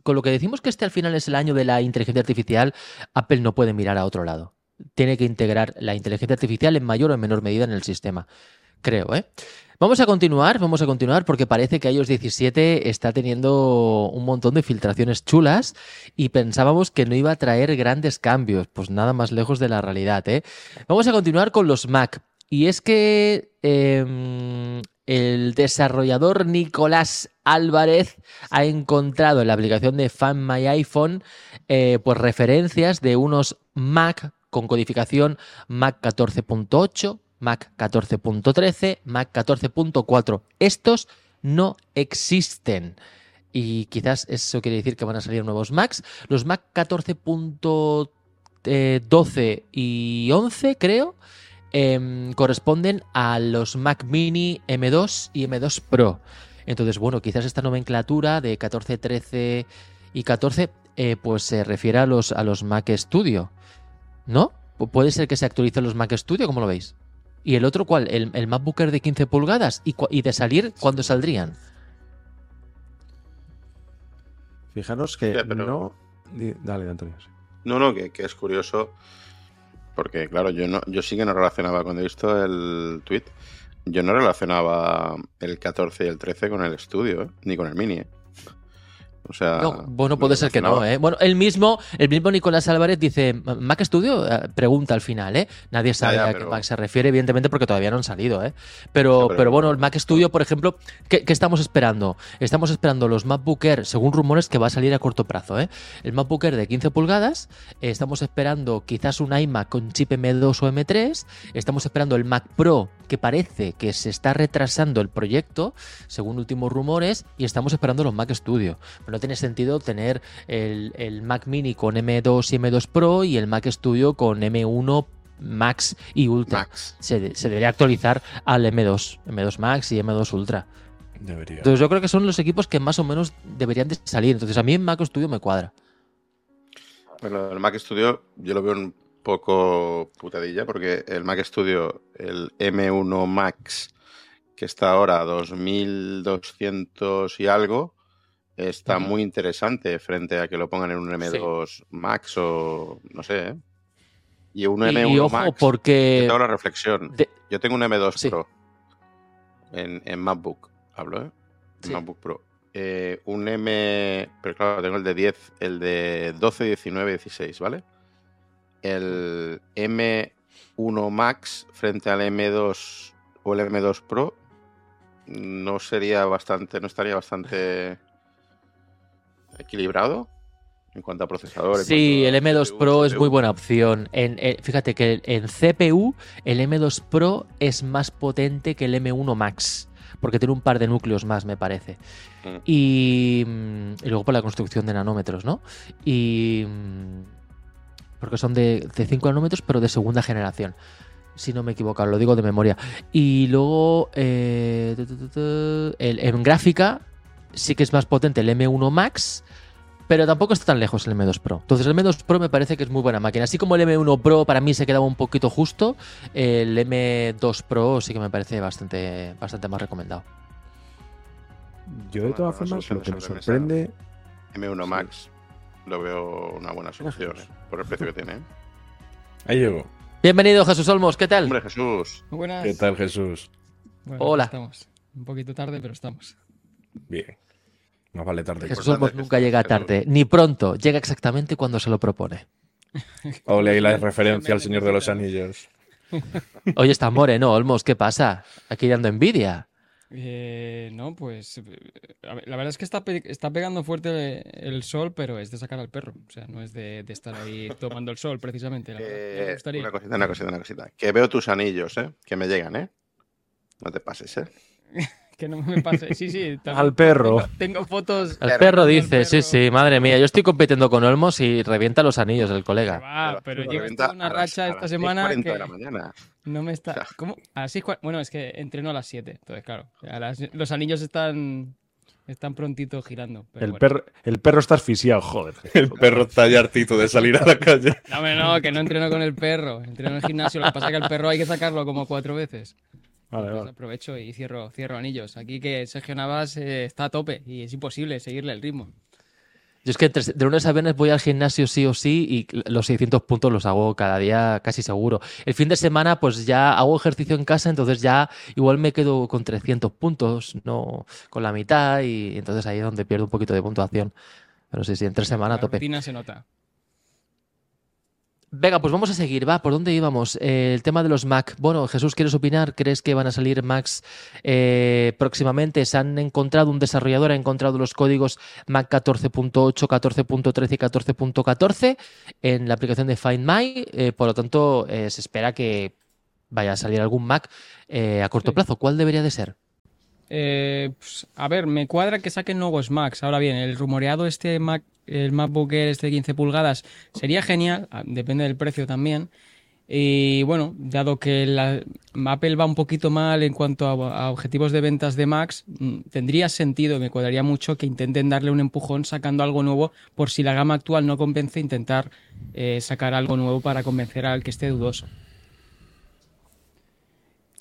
con lo que decimos que este al final es el año de la inteligencia artificial, Apple no puede mirar a otro lado tiene que integrar la inteligencia artificial en mayor o en menor medida en el sistema. Creo, ¿eh? Vamos a continuar, vamos a continuar porque parece que iOS 17 está teniendo un montón de filtraciones chulas y pensábamos que no iba a traer grandes cambios, pues nada más lejos de la realidad, ¿eh? Vamos a continuar con los Mac y es que em, el desarrollador Nicolás Álvarez ha encontrado en la aplicación de Find My iPhone eh, pues referencias de unos Mac con codificación Mac 14.8, Mac 14.13, Mac 14.4. Estos no existen. Y quizás eso quiere decir que van a salir nuevos Macs. Los Mac 14.12 y 11, creo, em, corresponden a los Mac Mini M2 y M2 Pro. Entonces, bueno, quizás esta nomenclatura de 14, 13 y 14 eh, pues se refiere a los, a los Mac Studio. ¿No? Pu- Puede ser que se actualicen los Mac Studio, ¿cómo lo veis? ¿Y el otro cuál? ¿El, el MacBook Air de 15 pulgadas? ¿Y, y de salir cuándo saldrían? Fijaros que Ya, pero- no. Dale, Antonio. No, no, que, que es curioso porque, claro, yo no, yo sí que no relacionaba, cuando he visto el tweet, yo no relacionaba el 14 y el 13 con el estudio, ¿eh? ni con el mini. ¿eh? O sea, No, bueno, puede ser que no. ¿eh? Bueno, el mismo, el mismo Nicolás Álvarez dice, ¿Mac Studio? Eh, Pregunta al final, ¿eh? Nadie sabe ya, a qué Mac se refiere, evidentemente, porque todavía no han salido, ¿eh? Pero, Ya, pero, pero- bueno, el Mac Studio, por ejemplo, ¿qué, qué estamos esperando? Estamos esperando los MacBook Air, según rumores, que va a salir a corto plazo, ¿eh? El MacBook Air de 15 pulgadas, estamos esperando quizás un iMac con chip M2 o M3, estamos esperando el Mac Pro, que parece que se está retrasando el proyecto, según últimos rumores, y estamos esperando los Mac Studio. Pero no tiene sentido tener el, el Mac Mini con M2 y M2 Pro y el Mac Studio con M1 Max y Ultra. Max. Se, se debería actualizar al M2, M2 Max y M2 Ultra. Debería. Entonces yo creo que son los equipos que más o menos deberían de salir. Entonces a mí en Mac Studio me cuadra. Bueno, el Mac Studio yo lo veo un poco putadilla porque el Mac Studio, el M1 Max, que está ahora a 2200 y algo, está muy interesante frente a que lo pongan en un M2 Max o no sé. ¿eh? Y un Y, M1 y ojo, Max. Porque... te hago la reflexión. de- Yo tengo un M2 Sí. Pro en, en MacBook, hablo, ¿eh? En Sí. MacBook Pro. Eh, un M, pero claro, tengo el de 10, el de 12, 19, 16, ¿vale? El M1 Max frente al M2 o el M2 Pro no sería bastante, no estaría bastante equilibrado en cuanto a procesador. en Sí, el cuanto a M2 CPU, Pro es CPU. muy buena opción. En, eh, fíjate que en CPU el M2 Pro es más potente que el M1 Max. porque tiene un par de núcleos más, me parece. Mm. Y, mm, y luego por la construcción de nanómetros, ¿no? Y. Porque son de, de 5 nanómetros, pero de segunda generación. Si no me equivoco, lo digo de memoria. Y luego, eh, el- en gráfica, sí que es más potente el M1 Max, pero tampoco está tan lejos el M2 Pro. Entonces el M2 Pro me parece que es muy buena máquina. Así como el M1 Pro para mí se quedaba un poquito justo, el M2 Pro sí que me parece bastante, bastante más recomendado. Yo de todas formas, lo que me sorprende... M1 Max lo veo una buena solución. ¿eh? Por el precio que tiene. ¿eh? Ahí llegó. Bienvenido Jesús Olmos, ¿qué tal? Hombre, Jesús. Muy buenas. ¿Qué tal, Jesús? Bueno, Hola. Estamos. Un poquito tarde, pero estamos. Bien. Más vale tarde. que Jesús Olmos nunca llega Jesús. tarde, ni pronto, llega exactamente cuando se lo propone. Ole, ahí la referencia al Señor de los Anillos. Hoy está moreno, Olmos, ¿qué pasa? Aquí dando envidia. Eh, no, pues. eh, ver, la verdad es que está, pe- está pegando fuerte el sol, pero es de sacar al perro. O sea, no es de, de estar ahí tomando el sol, precisamente. La me Eh, gustaría. una cosita, una cosita, una cosita. Que veo tus anillos, ¿eh? Que me llegan, ¿eh? No te pases, ¿eh? Que no me pase. Sí, sí. también Al perro. Tengo, tengo fotos. El Perro, perro al dice, sí, perro. sí, madre mía, yo estoy compitiendo con Olmos y revienta los anillos el colega. va, pero Lo llevo una racha a esta las semana 6:40 que de la mañana. no me está. ¿Cómo? A las seis cua- Bueno, es que entreno a las 7. Entonces, claro. a las- los anillos están. Están prontito girando. pero El, bueno. perro, el perro está asfixiado, joder. El perro está ya hartito de salir a la calle. No, no, que no entreno con el perro. Entreno en el gimnasio. Lo que pasa es que el perro hay que sacarlo como cuatro veces. Vale, Entonces vale. aprovecho y cierro, cierro anillos. Aquí que Sergio Navas eh, está a tope y es imposible seguirle el ritmo. Yo es que entre- de lunes a viernes voy al gimnasio sí o sí y los 600 puntos los hago cada día casi seguro. El fin de semana pues ya hago ejercicio en casa, entonces ya igual me quedo con 300 puntos, no con la mitad y entonces ahí es donde pierdo un poquito de puntuación. Pero sí, sí, entre semana a La tope. rutina se nota. Venga, pues vamos a seguir, va, ¿por dónde íbamos? Eh, el tema de los Mac. Bueno, Jesús, ¿quieres opinar? ¿Crees que van a salir Macs eh, próximamente? ¿Se han encontrado, un desarrollador ha encontrado los códigos Mac 14.8, 14.13 y 14.14 en la aplicación de Find My? Eh, por lo tanto, se espera que vaya a salir algún Mac a corto Sí. plazo. ¿Cuál debería de ser? Eh, pues, a ver, me cuadra que saquen nuevos Macs. Ahora bien, el rumoreado este Mac, el MacBook Air este de 15 pulgadas sería genial, ah, depende del precio también. Y bueno, dado que la- Apple va un poquito mal en cuanto a, objetivos de ventas de Macs, mm, tendría sentido, me cuadraría mucho que intenten darle un empujón sacando algo nuevo por si la gama actual no convence, intentar eh, sacar algo nuevo para convencer al que esté dudoso.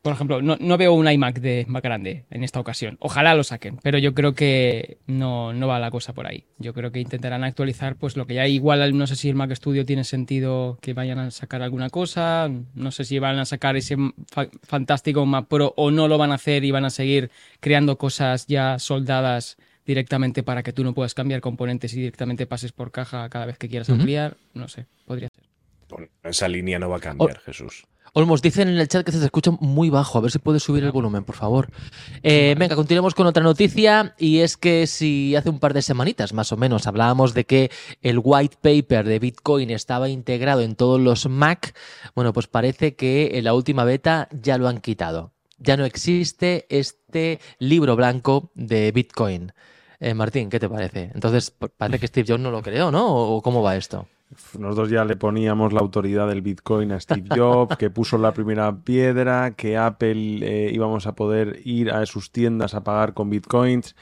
Por ejemplo, no, no veo un iMac de más grande en esta ocasión. Ojalá lo saquen, pero yo creo que no, no va la cosa por ahí. Yo creo que intentarán actualizar pues lo que ya igual no sé si el Mac Studio tiene sentido que vayan a sacar alguna cosa, no sé si van a sacar ese fa- fantástico Mac Pro o no lo van a hacer y van a seguir creando cosas ya soldadas directamente para que tú no puedas cambiar componentes y directamente pases por caja cada vez que quieras Ujú. ampliar, no sé, podría ser. Bueno, esa línea no va a cambiar, Jesús. Olmos, dicen en el chat que se escucha muy bajo. A ver si puedes subir el volumen, por favor. Eh, venga, continuemos con otra noticia. Y es que si hace un par de semanitas, más o menos, hablábamos de que el white paper de Bitcoin estaba integrado en todos los Mac, bueno, pues parece que en la última beta ya lo han quitado. Ya no existe este libro blanco de Bitcoin. Eh, Martín, ¿qué te parece? Entonces, parece que Steve Jobs no lo creó, ¿no? ¿O cómo va esto? Nosotros ya le poníamos la autoridad del Bitcoin a Steve Jobs, que puso la primera piedra, que Apple eh, íbamos a poder ir a sus tiendas a pagar con Bitcoins.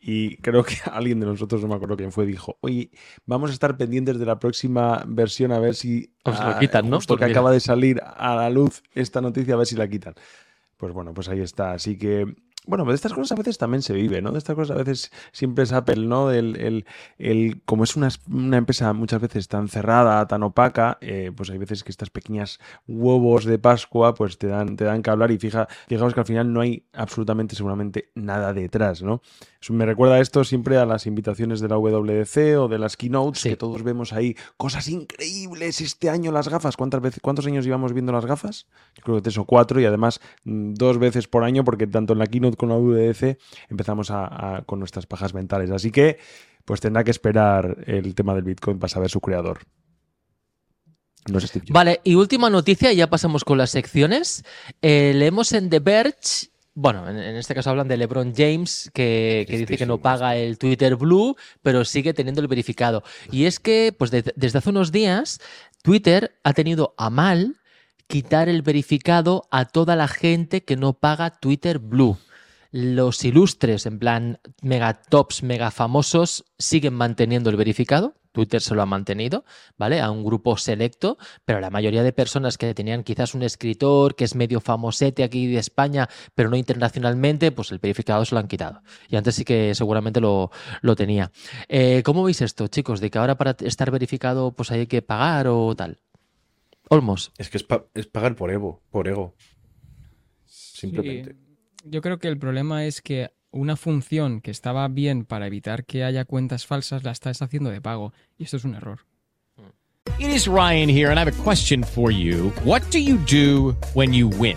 Y creo que alguien de nosotros, no me acuerdo quién fue, dijo, oye, vamos a estar pendientes de la próxima versión a ver si... Os lo ah, quitan, ¿no? Justo Pues que mira. acaba de salir a la luz esta noticia, a ver si la quitan. Pues bueno, pues ahí está. Así que, bueno, de estas cosas a veces también se vive, ¿no? De estas cosas a veces siempre es Apple, ¿no? El, el- el- como es una, una empresa muchas veces tan cerrada, tan opaca, eh, pues hay veces que estas pequeñas huevos de Pascua, pues te dan, te dan que hablar y fija, fijaos que al final no hay absolutamente, seguramente, nada detrás, ¿no? Eso me recuerda esto siempre a las invitaciones de la WWDC o de las keynotes, Sí. que todos vemos ahí cosas increíbles este año las gafas. ¿Cuántas veces, ¿Cuántos años llevamos viendo las gafas? Yo creo que tres o cuatro y además mm, dos veces por año porque tanto en la keynote como en la WWDC empezamos a- a- con nuestras pajas mentales. Así que pues tendrá que esperar el tema del Bitcoin para saber su creador. No Steve Jobs. Vale, y última noticia, ya pasamos con las secciones. Eh, leemos en The Verge Bueno, en, este caso hablan de LeBron James, que, que dice que no paga el Twitter Blue, pero sigue teniendo el verificado. Y es que, pues de- desde hace unos días, Twitter ha tenido a mal quitar el verificado a toda la gente que no paga Twitter Blue. Los ilustres, en plan mega tops, mega famosos, siguen manteniendo el verificado. Twitter se lo ha mantenido, ¿vale? A un grupo selecto, pero la mayoría de personas que tenían quizás un escritor que es medio famosete aquí de España, pero no internacionalmente, pues el verificado se lo han quitado. Y antes sí que seguramente lo, lo tenía. Eh, ¿Cómo veis esto, chicos? De que ahora para estar verificado, pues hay que pagar o tal. Olmos. Es que es, pa- es pagar por ego, por ego. Simplemente. Sí, yo creo que el problema es que una función que estaba bien para evitar que haya cuentas falsas la estás haciendo de pago. Y esto es un error. It is Ryan here, and I have a question for you. What do you do when you win?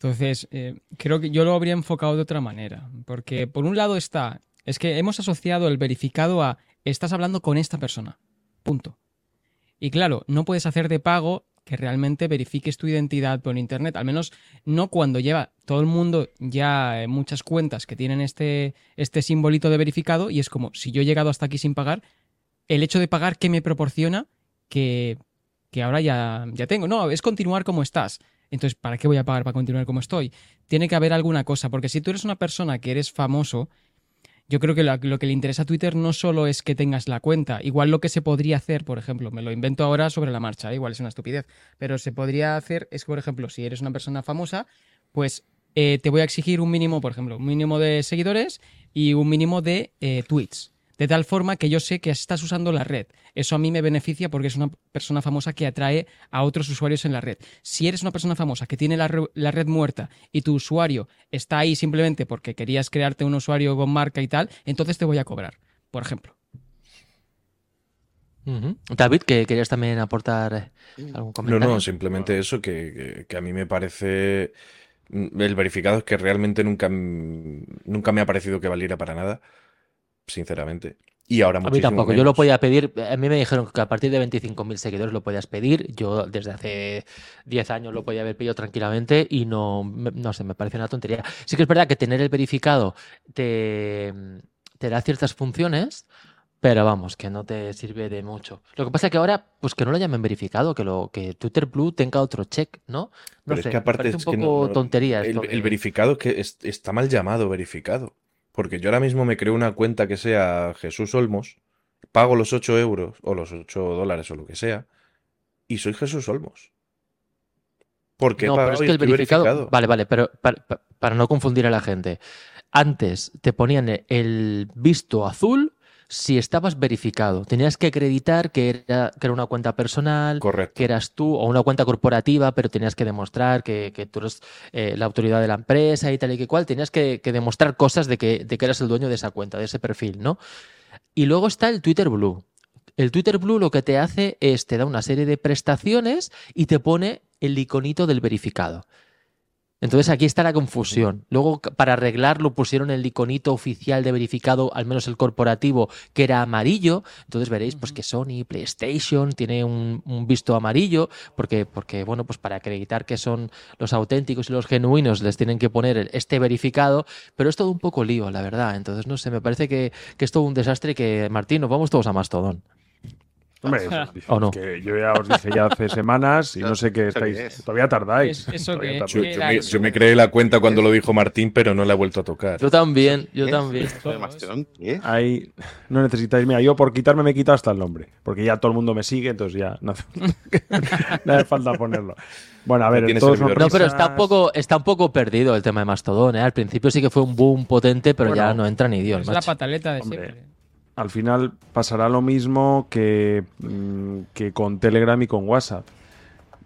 Entonces, eh, creo que yo lo habría enfocado de otra manera. Porque por un lado está, es que hemos asociado el verificado a estás hablando con esta persona. Punto. Y claro, no puedes hacer de pago que realmente verifiques tu identidad por internet. Al menos no cuando lleva todo el mundo ya eh, muchas cuentas que tienen este, este simbolito de verificado y es como, si yo he llegado hasta aquí sin pagar, el hecho de pagar, ¿qué me proporciona? Que, que ahora ya, ya tengo. No, es continuar como estás. Entonces, ¿para qué voy a pagar para continuar como estoy? Tiene que haber alguna cosa, porque si tú eres una persona que eres famoso, yo creo que lo, que le interesa a Twitter no solo es que tengas la cuenta, igual lo que se podría hacer, por ejemplo, me lo invento ahora sobre la marcha, igual es una estupidez, pero se podría hacer es que, por ejemplo, si eres una persona famosa, pues eh, te voy a exigir un mínimo, por ejemplo, un mínimo de seguidores y un mínimo de eh, tweets. De tal forma que yo sé que estás usando la red. Eso a mí me beneficia porque es una persona famosa que atrae a otros usuarios en la red. Si eres una persona famosa que tiene la, re- la red muerta y tu usuario está ahí simplemente porque querías crearte un usuario con marca y tal, entonces te voy a cobrar, por ejemplo. David, que querías también aportar eh, algún No, comentario. no, simplemente eso, que, que- a mí me parece. mm, El verificado es que realmente nunca, m- nunca me ha parecido que valiera para nada, sinceramente. Y ahora A mí muchísimo tampoco, yo lo podía pedir, a mí me dijeron que a partir de 25.000 seguidores lo podías pedir, yo desde hace 10 años lo podía haber pedido tranquilamente y no, me- no sé, me parece una tontería. Sí que es verdad que tener el verificado te, te da ciertas funciones, pero vamos, que no te sirve de mucho. Lo que pasa es que ahora, pues que no lo llamen verificado, que lo que Twitter Blue tenga otro check, ¿no? No Pero sé, es que aparte es un que poco no- no- tontería el, de- verificado es que es- está mal llamado verificado. Porque yo ahora mismo me creo una cuenta que sea Jesús Olmos, pago los 8 euros o los 8 dólares o lo que sea, y soy Jesús Olmos. Porque No, pero es que el verificado. verificado. Vale, vale, pero para, no confundir a la gente. Antes te ponían el visto azul si estabas verificado. Tenías que acreditar que era, que era una cuenta personal, Correcto. que eras tú, o una cuenta corporativa, pero tenías que demostrar que, que tú eres eh, la autoridad de la empresa y tal y que cual. Tenías que, que demostrar cosas de que, de que eras el dueño de esa cuenta, de ese perfil, ¿no? Y luego está el Twitter Blue. El Twitter Blue lo que te hace es te da una serie de prestaciones y te pone el iconito del verificado. Entonces aquí está la confusión. Luego, para arreglarlo, pusieron el iconito oficial de verificado, al menos el corporativo, que era amarillo. Entonces veréis pues, que Sony, PlayStation, tiene un, un visto amarillo, porque, porque, bueno, pues para acreditar que son los auténticos y los genuinos, les tienen que poner este verificado. Pero es todo un poco lío, la verdad. Entonces, no sé, me parece que, que es todo un desastre que, Martín, nos vamos todos a Mastodon. Hombre, eso, ¿O no? que yo ya os dije ya hace semanas y no sé qué ¿Eso qué estáis. es? Todavía tardáis. Es- ¿eso Todavía? Yo, me, eso? yo me creé la cuenta cuando lo dijo Martín, pero no la he vuelto a tocar. Yo también, yo ¿Qué? también. Ahí no necesitáis. Mira, yo por quitarme me he quitado hasta el nombre. Porque ya todo el mundo me sigue, entonces ya no hace, no hace falta ponerlo. Bueno, a No ver, tiene todos son No, pero está un poco, está un poco perdido el tema de Mastodon. ¿eh? Al principio sí que fue un boom potente, pero ya no entra ni Dios. es la pataleta de Hombre. siempre. Al final pasará lo mismo que, mm, que con Telegram y con WhatsApp.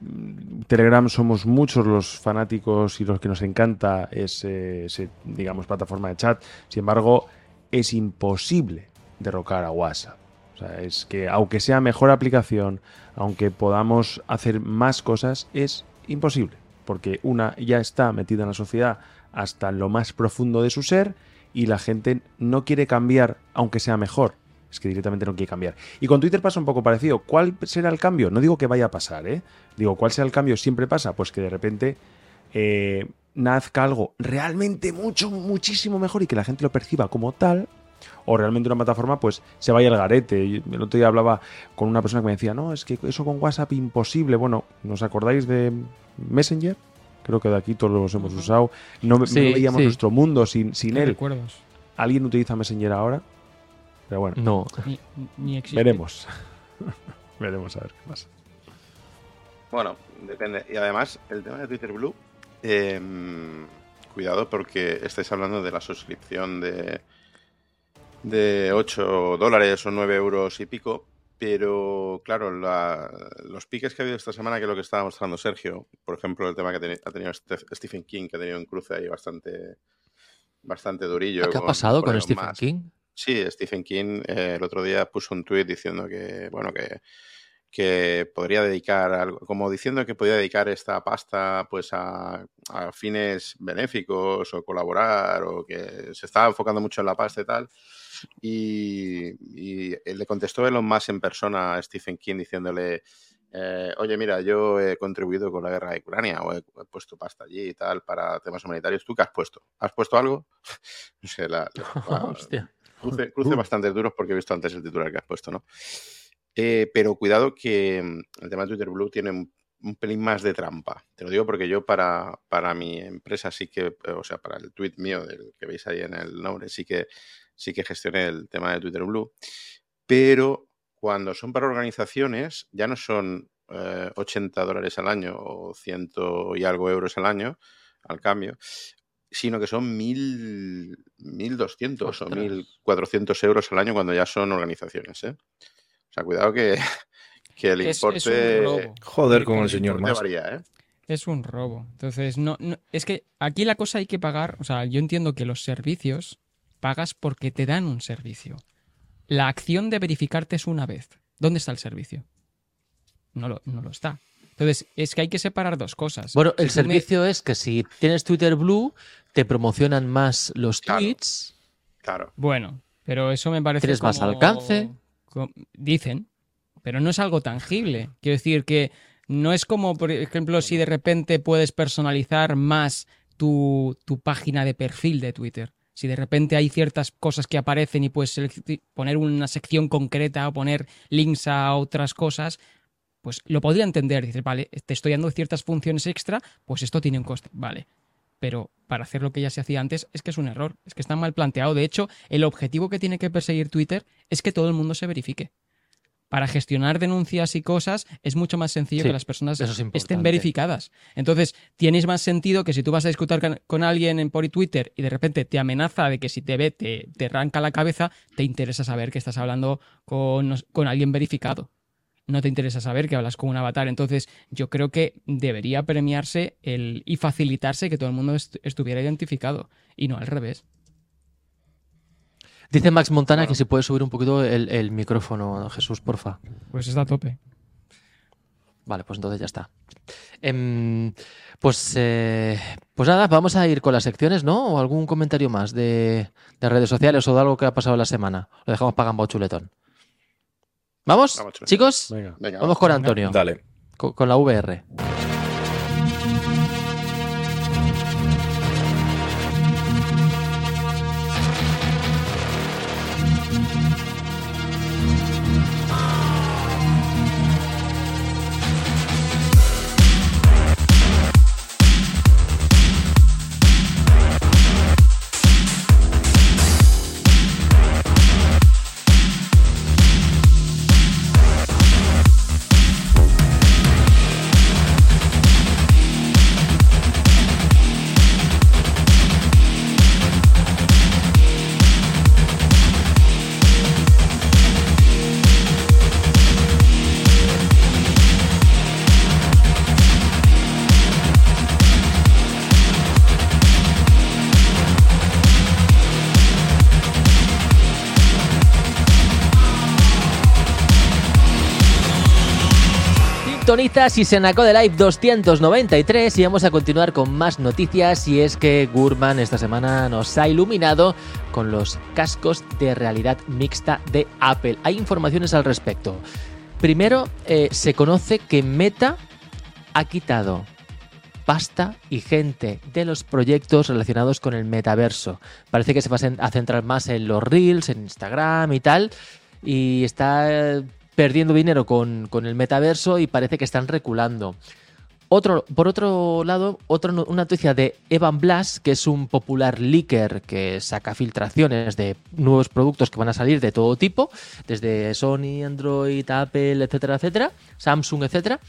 Mm, Telegram somos muchos los fanáticos y los que nos encanta ese, digamos, plataforma de chat. Sin embargo, es imposible derrocar a WhatsApp. O sea, es que aunque sea mejor aplicación, aunque podamos hacer más cosas, es imposible. Porque una ya está metida en la sociedad hasta lo más profundo de su ser y la gente no quiere cambiar aunque sea mejor. Es que directamente no quiere cambiar. Y con Twitter pasa un poco parecido. ¿Cuál será el cambio? No digo que vaya a pasar, ¿eh? Digo, ¿cuál será el cambio? Siempre pasa. Pues que de repente eh, nazca algo realmente mucho, muchísimo mejor y que la gente lo perciba como tal. O realmente una plataforma pues se vaya al garete. El otro día hablaba con una persona que me decía, no, es que eso con WhatsApp imposible. Bueno, ¿nos acordáis de Messenger? Creo que de aquí todos los hemos usado. No, veíamos sí. nuestro mundo sin, sin ¿Qué él. recuerdos? ¿Alguien utiliza Messenger ahora? Pero bueno, No. Ni, ni existe. veremos. veremos a ver qué pasa. Bueno, depende. Y además, el tema de Twitter Blue, eh, cuidado porque estáis hablando de la suscripción de, de 8 dólares o 9 euros y pico. Pero claro, la- los piques que ha habido esta semana, que es lo que estaba mostrando Sergio, por ejemplo, el tema que ha teni- ha tenido Steph- Stephen King, que ha tenido un cruce ahí bastante, bastante durillo. ¿Qué ha pasado con Stephen. King? Sí, Stephen King eh, el otro día puso un tuit diciendo que, bueno, que, que podría dedicar algo, como diciendo que podía dedicar esta pasta pues a, a fines benéficos o colaborar o que se estaba enfocando mucho en la pasta y tal. Y, y le contestó Elon Musk en persona a Stephen King diciéndole, eh, oye, mira, yo he contribuido con la guerra de Ucrania o he, he puesto pasta allí y tal para temas humanitarios. ¿Tú qué has puesto? ¿Has puesto algo? no sé, la, la- Hostia. cruce, cruce bastante duros porque he visto antes el titular que has puesto, ¿no? Eh, pero cuidado que mm, el tema de Twitter Blue tiene un, un pelín más de trampa. Te lo digo porque yo para, para mi empresa sí que, eh, o sea, para el tweet mío del que veis ahí en el nombre, sí que, sí que gestioné el tema de Twitter Blue. Pero cuando son para organizaciones, ya no son eh, 80 dólares al año o ciento y algo euros al año al cambio, sino que son mil, 1.200 o Ostras. 1.400 euros al año cuando ya son organizaciones. ¿eh? O sea, cuidado que, que el Es- es importe, un robo. Joder con el señor Musk. varía. ¿eh? Es un robo. Entonces, no, no- es que aquí la cosa hay que pagar. O sea, yo entiendo que los servicios pagas porque te dan un servicio. La acción de verificarte es una vez. ¿Dónde está el servicio? No lo, no lo está. Entonces, es que hay que separar dos cosas. Bueno, el Si tú me- servicio es que si tienes Twitter Blue, te promocionan más los Claro. tweets. Claro. Bueno, pero eso me parece. Tienes más alcance. Dicen, pero no es algo tangible. Quiero decir que no es como, por ejemplo, si de repente puedes personalizar más tu, tu página de perfil de Twitter. Si de repente hay ciertas cosas que aparecen y puedes poner una sección concreta o poner links a otras cosas, pues lo podría entender. Dices, vale, te estoy dando ciertas funciones extra, pues esto tiene un coste. Vale. Pero para hacer lo que ya se hacía antes es que es un error, es que está mal planteado. De hecho, el objetivo que tiene que perseguir Twitter es que todo el mundo se verifique. Para gestionar denuncias y cosas es mucho más sencillo Sí, que las personas es estén verificadas. Entonces, tienes más sentido que si tú vas a discutir con, con alguien en por Twitter y de repente te amenaza de que si te ve te, te arranca la cabeza, te interesa saber que estás hablando con, con alguien verificado. No te interesa saber que hablas con un avatar. Entonces, yo creo que debería premiarse el, y facilitarse que todo el mundo est- estuviera identificado y no al revés. Dice Max Montana que si puede subir un poquito el, el micrófono, Jesús, porfa. Pues está a tope. Vale, pues entonces ya está. Em, pues, eh, pues nada, vamos a ir con las secciones, ¿no? ¿O algún comentario más de, de redes sociales o de algo que ha pasado la semana? Lo dejamos para Gambao Chuletón. ¿Vamos? Chicos. Venga, vamos con Antonio, Dale. con, con la VR. Sintonizas y se nacó de Live 293 y vamos a continuar con más noticias y es que Gurman esta semana nos ha iluminado con los cascos de realidad mixta de Apple. Hay informaciones al respecto. Primero, eh, se conoce que Meta ha quitado pasta y gente de los proyectos relacionados con el metaverso. Parece que se va a centrar más en los reels, en Instagram y tal, y está perdiendo dinero con, con el metaverso y parece que están reculando. Otro, por otro lado, otra, una noticia de Evan Blass, que es un popular leaker que saca filtraciones de nuevos productos que van a salir de todo tipo, desde Sony, Android, Apple, etcétera, etcétera, Samsung, etcétera.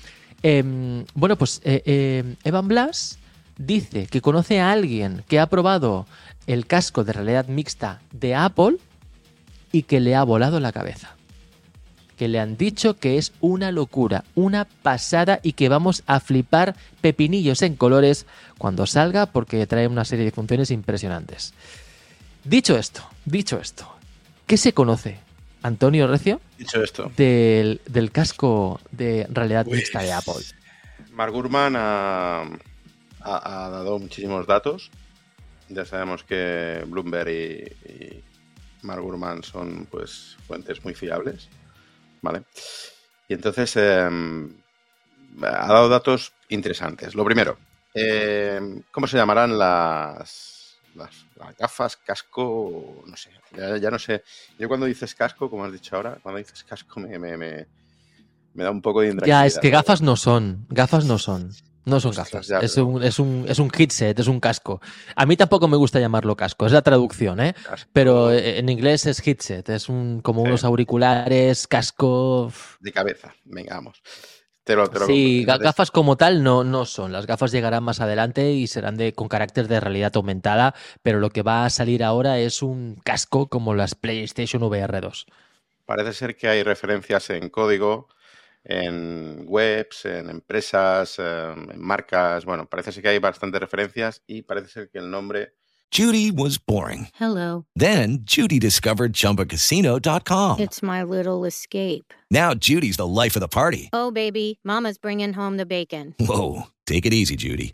Em, bueno, pues eh, em, Evan Blass dice que conoce a alguien que ha probado el casco de realidad mixta de Apple y que le ha volado la cabeza que le han dicho que es una locura, una pasada y que vamos a flipar pepinillos en colores cuando salga porque trae una serie de funciones impresionantes. Dicho esto, dicho esto, ¿qué se conoce, Antonio Recio? Dicho esto. Del, casco de realidad pues, mixta de Apple. Mark Gurman ha, dado muchísimos datos. Ya sabemos que Bloomberg y, y Mark Gurman son pues fuentes muy fiables. ¿Vale? Y entonces em, ha dado datos interesantes. Lo primero, em, ¿cómo se llamarán las, las, gafas, casco? No sé, ya, no sé. Yo cuando dices casco, como has dicho ahora, cuando dices casco me, me, me, da un poco de Ya, es que gafas no son, gafas no son. No son gafas, es, un, es, un, es un headset, es un casco. A mí tampoco me gusta llamarlo casco, es la traducción, ¿eh? Pero eh, en inglés es headset, es un, como unos auriculares, casco. De cabeza, vengamos. Te lo, sí, gafas como tal no, no son. Las gafas llegarán más adelante y serán de, con carácter de realidad aumentada, pero lo que va a salir ahora es un casco como las PlayStation VR 2. Parece ser que hay referencias en código en webs, en empresas, en marcas. Bueno, parece ser que hay bastantes referencias y parece ser que el nombre. Judy was boring. Hello. Then Judy discovered chumbacasino.com. It's my little escape. Now Judy's the life of the party. Oh, baby, Mama's bringing home the bacon. Whoa. Take it easy, Judy.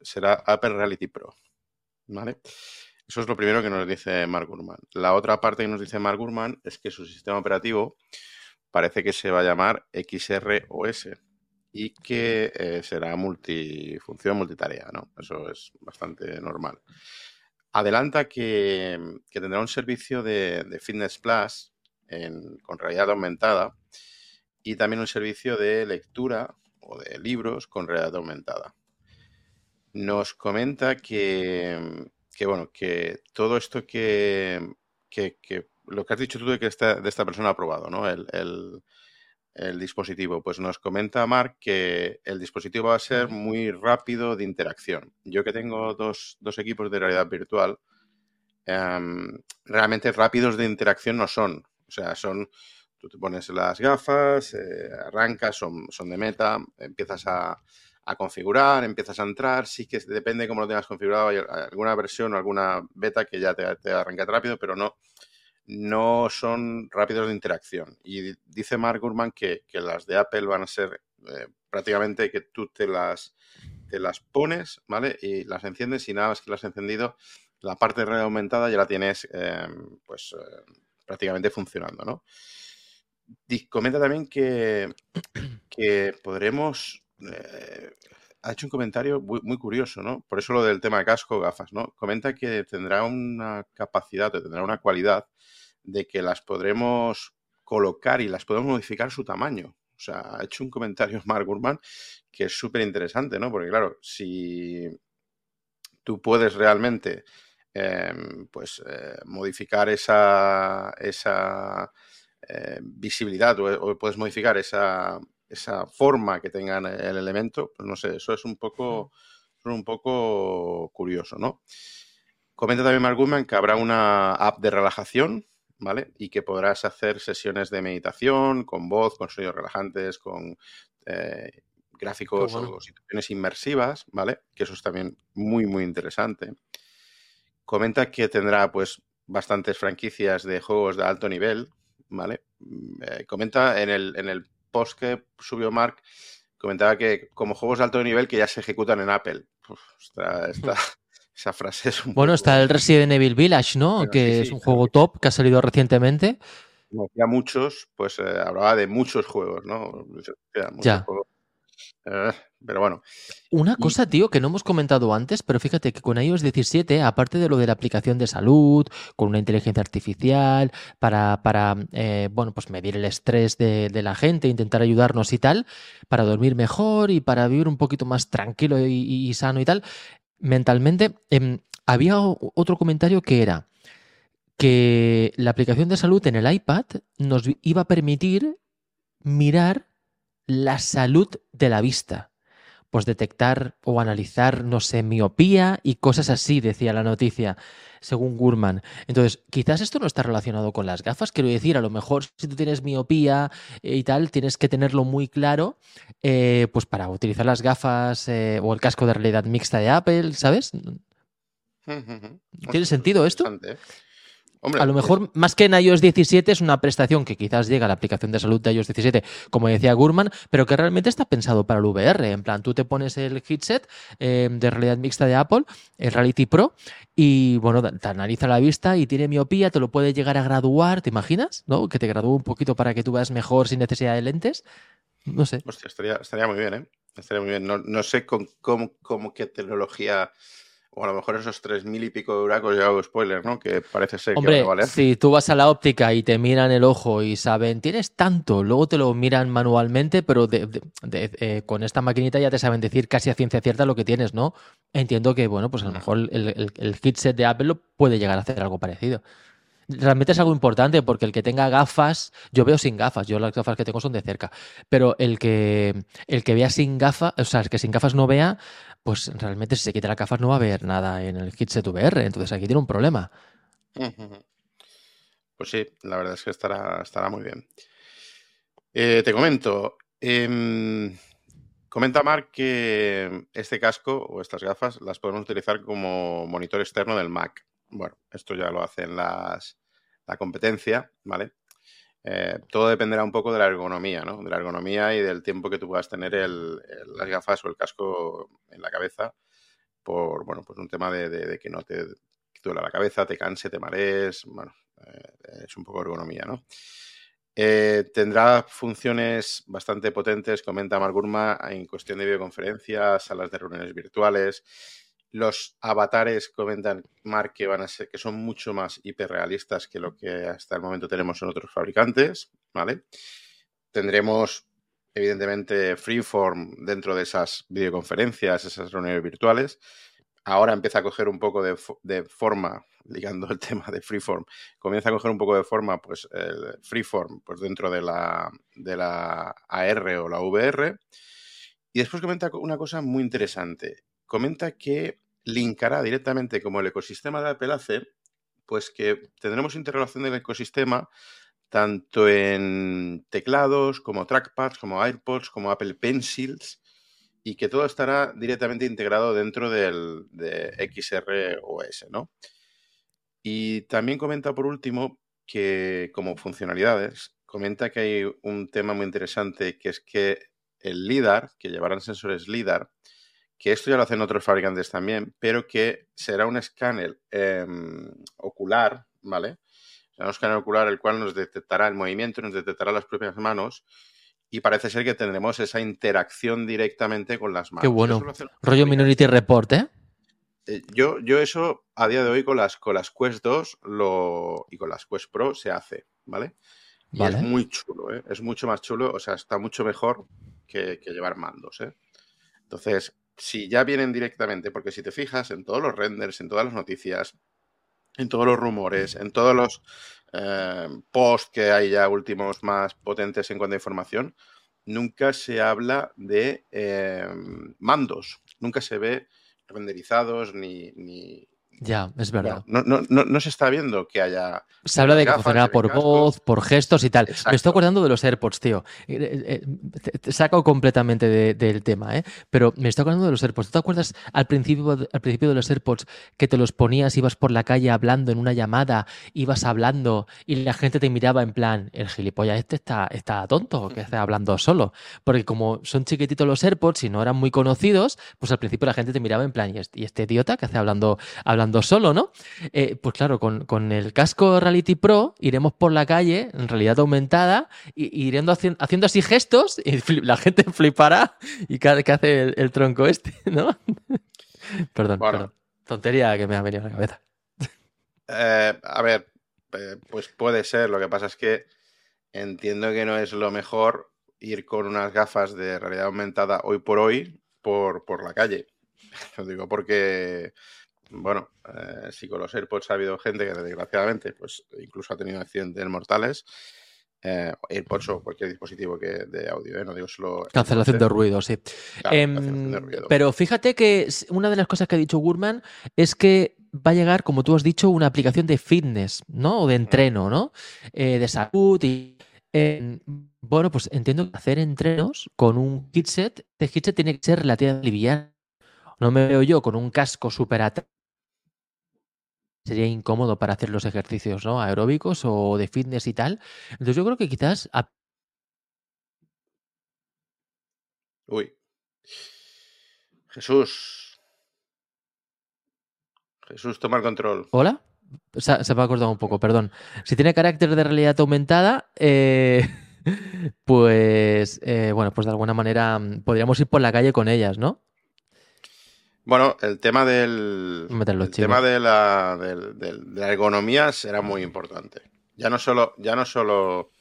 será Apple Reality Pro. ¿Vale? Eso es lo primero que nos dice Mark Gurman. La otra parte que nos dice Mark Gurman es que su sistema operativo parece que se va a llamar XROS y que eh, será multifunción, multitarea, ¿no? Eso es bastante normal. Adelanta que, tendrá un servicio de, Fitness Plus con realidad aumentada y también un servicio de lectura o de libros con realidad aumentada. Nos comenta que, que bueno, que todo esto que, lo que has dicho tú de que esta, de esta persona ha probado, ¿no? El, dispositivo. Pues nos comenta Mark que el dispositivo va a ser muy rápido de interacción. Yo que tengo dos, equipos de realidad virtual, em, realmente rápidos de interacción no son. O sea, son, tú te pones las gafas, eh, arrancas, son, son de meta, empiezas a, a configurar, empiezas a entrar, sí que depende de cómo lo tengas configurado, hay alguna versión o alguna beta que ya te, te arranca rápido, pero no, no son rápidos de interacción. Y dice Mark Gurman que, las de Apple van a ser eh, prácticamente que tú te las, te las pones, ¿vale? Y las enciendes y nada más que las has encendido, la parte de red aumentada ya la tienes, em, pues, eh, prácticamente funcionando, ¿no? comenta también que, que podremos eh, ha hecho un comentario muy, curioso, ¿no? Por eso lo del tema de casco, gafas, ¿no? Comenta que tendrá una capacidad o tendrá una cualidad de que las podremos colocar y las podemos modificar su tamaño. O sea, ha hecho un comentario Mark Gurman que es súper interesante, ¿no? Porque claro, si tú puedes realmente em, pues eh, modificar esa, eh, visibilidad o puedes modificar esa, esa forma que tenga el elemento, pues no sé, eso es un poco, un poco curioso, ¿no? Comenta también Mark que habrá una app de relajación, ¿vale? Y que podrás hacer sesiones de meditación con voz, con sonidos relajantes, con eh, gráficos bueno. o situaciones inmersivas, ¿vale? Que eso es también muy, muy interesante. Comenta que tendrá, pues, bastantes franquicias de juegos de alto nivel, ¿vale? Mm, eh, comenta en el, en el post que subió Mark, comentaba que como juegos de alto nivel que ya se ejecutan en Apple. Uf, está- está- esa frase es un Bueno, poco- está el Resident Evil Village, ¿no? Bueno, que sí, es un juego top que ha salido recientemente. como muchos, pues eh, hablaba de muchos juegos, ¿no? Dice, "Hostia, muchos Ya. juegos". Eh, pero bueno, Una cosa, tío, que no hemos comentado antes, pero fíjate que con iOS 17, aparte de lo de la aplicación de salud, con una inteligencia artificial, para, para eh, bueno, pues medir el estrés de, de la gente, intentar ayudarnos y tal, para dormir mejor y para vivir un poquito más tranquilo y, sano y tal, mentalmente, em, había otro comentario que era que la aplicación de salud en el iPad nos iba a permitir mirar la salud de la vista pues detectar o analizar, no sé, miopía y cosas así, decía la noticia, según Gurman. Entonces, quizás esto no está relacionado con las gafas, quiero decir, a lo mejor si tú tienes miopía eh, y tal, tienes que tenerlo muy claro, eh, pues para utilizar las gafas eh, o el casco de realidad mixta de Apple, ¿sabes? ¿Tiene sentido esto? A lo mejor, más que en iOS 17, es una prestación que quizás llega a la aplicación de salud de iOS 17, como decía Gurman, pero que realmente está pensado para el VR. En plan, tú te pones el headset eh, de realidad mixta de Apple, el Reality Pro, y bueno, te analiza la vista y tiene miopía, te lo puede llegar a graduar, ¿te imaginas? ¿No? Que te gradúe un poquito para que tú veas mejor sin necesidad de lentes. No sé. Hostia, estaría, estaría muy bien, ¿eh? Estaría muy bien. No, no sé con cómo qué tecnología, o a lo mejor esos tres mil y pico de euracos, ya hago spoiler, ¿no? Que parece ser Hombre, que van a valer. si tú vas a la óptica y te miran el ojo y saben, tienes tanto, luego te lo miran manualmente, pero de- de- de- eh, con esta maquinita ya te saben decir casi a ciencia cierta lo que tienes, ¿no? Entiendo que, bueno, pues a lo mejor el, el, el headset de Apple lo puede llegar a hacer algo parecido. Realmente es algo importante porque el que tenga gafas, yo veo sin gafas, yo las gafas que tengo son de cerca, pero el que, el que vea sin gafas, o sea, el que sin gafas no vea, pues realmente si se quita las gafas no va a ver nada en el headset VR, entonces aquí tiene un problema. Pues sí, la verdad es que estará, estará muy bien. Eh, te comento, em, comenta Mark que este casco o estas gafas las podemos utilizar como monitor externo del Mac. Bueno, esto ya lo hacen las, la competencia, ¿vale? Eh, todo dependerá un poco de la ergonomía, ¿no? De la ergonomía y del tiempo que tú puedas tener el- las gafas o el casco en la cabeza por, bueno, pues un tema de, que no te duela la cabeza, te canse, te marees, bueno, eh, es un poco ergonomía, ¿no? Eh, tendrá funciones bastante potentes, comenta Mark Gurman, en cuestión de videoconferencias, salas de reuniones virtuales. Los avatares, comentan Mark, que van a ser, que son mucho más hiperrealistas que lo que hasta el momento tenemos en otros fabricantes, ¿vale? Tendremos, evidentemente, freeform dentro de esas videoconferencias, esas reuniones virtuales. Ahora empieza a coger un poco de, fo- de forma, ligando el tema de freeform, comienza a coger un poco de forma, pues, el freeform, pues, dentro de la, de la AR o la VR. Y después comenta co- una cosa muy interesante. Comenta que linkará directamente como el ecosistema de Apple hace, pues que tendremos interrelación del ecosistema tanto en teclados como trackpads, como AirPods, como Apple Pencils, y que todo estará directamente integrado dentro del de XR OS, ¿no? Y también comenta por último que como funcionalidades, comenta que hay un tema muy interesante que es que el LIDAR, que llevarán sensores LIDAR, que esto ya lo hacen otros fabricantes también, pero que será un escáner em, ocular, ¿vale? Será un escáner ocular el cual nos detectará el movimiento, nos detectará las propias manos y parece ser que tendremos esa interacción directamente con las manos. Qué bueno. Rollo Minority Report, ¿eh? Eh, yo, yo eso a día de hoy con las, con las Quest 2 lo, y con las Quest Pro se hace, ¿vale? Y Vale. es muy chulo, ¿eh? Es mucho más chulo, o sea, está mucho mejor que, que llevar mandos, ¿eh? Entonces, si ya vienen directamente, porque si te fijas en todos los renders, en todas las noticias, en todos los rumores, en todos los eh, posts que hay ya últimos más potentes en cuanto a información, nunca se habla de eh, mandos, nunca se ve renderizados ni... ni Ya, es verdad. no, no, no, no se está viendo que haya... Se habla de que funcionará por voz, por gestos y tal. Me estoy acordando de los AirPods, tío. Eh, eh, eh, te- saco completamente de- del tema, ¿eh? Pero me estoy acordando de los AirPods. ¿Tú te acuerdas al principio, de- al principio de los AirPods que te los ponías, ibas por la calle hablando en una llamada, ibas hablando y la gente te miraba en plan, el gilipollas este está, está tonto, que está hablando solo. Porque como son chiquititos los AirPods y no eran muy conocidos, pues al principio la gente te miraba en plan, ¿y este, y este idiota que hace hablando, hablando solo, ¿no? Eh, pues claro, con, con el casco Reality Pro iremos por la calle en realidad aumentada y, y iremos haci- haciendo así gestos y la gente flipará y que hace el, el tronco este, ¿no? perdón, Bueno. perdón. Tontería que me ha venido a la cabeza. Eh, a ver, eh, pues puede ser. Lo que pasa es que entiendo que no es lo mejor ir con unas gafas de realidad aumentada hoy por hoy por, por la calle. Lo digo porque, bueno, eh, si con los AirPods ha habido gente que desgraciadamente, pues incluso ha tenido accidentes mortales. eh, AirPods o cualquier dispositivo que de audio, ¿eh? no digo solo. Cancelación de ruido, sí. Claro, Em, cancelación de ruido. pero fíjate que una de las cosas que ha dicho Gurman es que va a llegar, como tú has dicho, una aplicación de fitness, ¿no? O de entreno, ¿no? Eh, de salud y... eh, bueno, pues entiendo que hacer entrenos con un headset, este headset tiene que ser relativamente liviano. No me veo yo con un casco súper atrás. Sería incómodo para hacer los ejercicios, ¿no? Aeróbicos o de fitness y tal. Entonces yo creo que quizás a- Uy. Jesús. Jesús, toma el control. ¿Hola? Se me ha acordado un poco, perdón. Si tiene carácter de realidad aumentada, eh, pues eh, bueno, pues de alguna manera mm, podríamos ir por la calle con ellas, ¿no? Bueno, el tema del el tema de la, de la ergonomía será muy importante. Ya no solo, ya no solo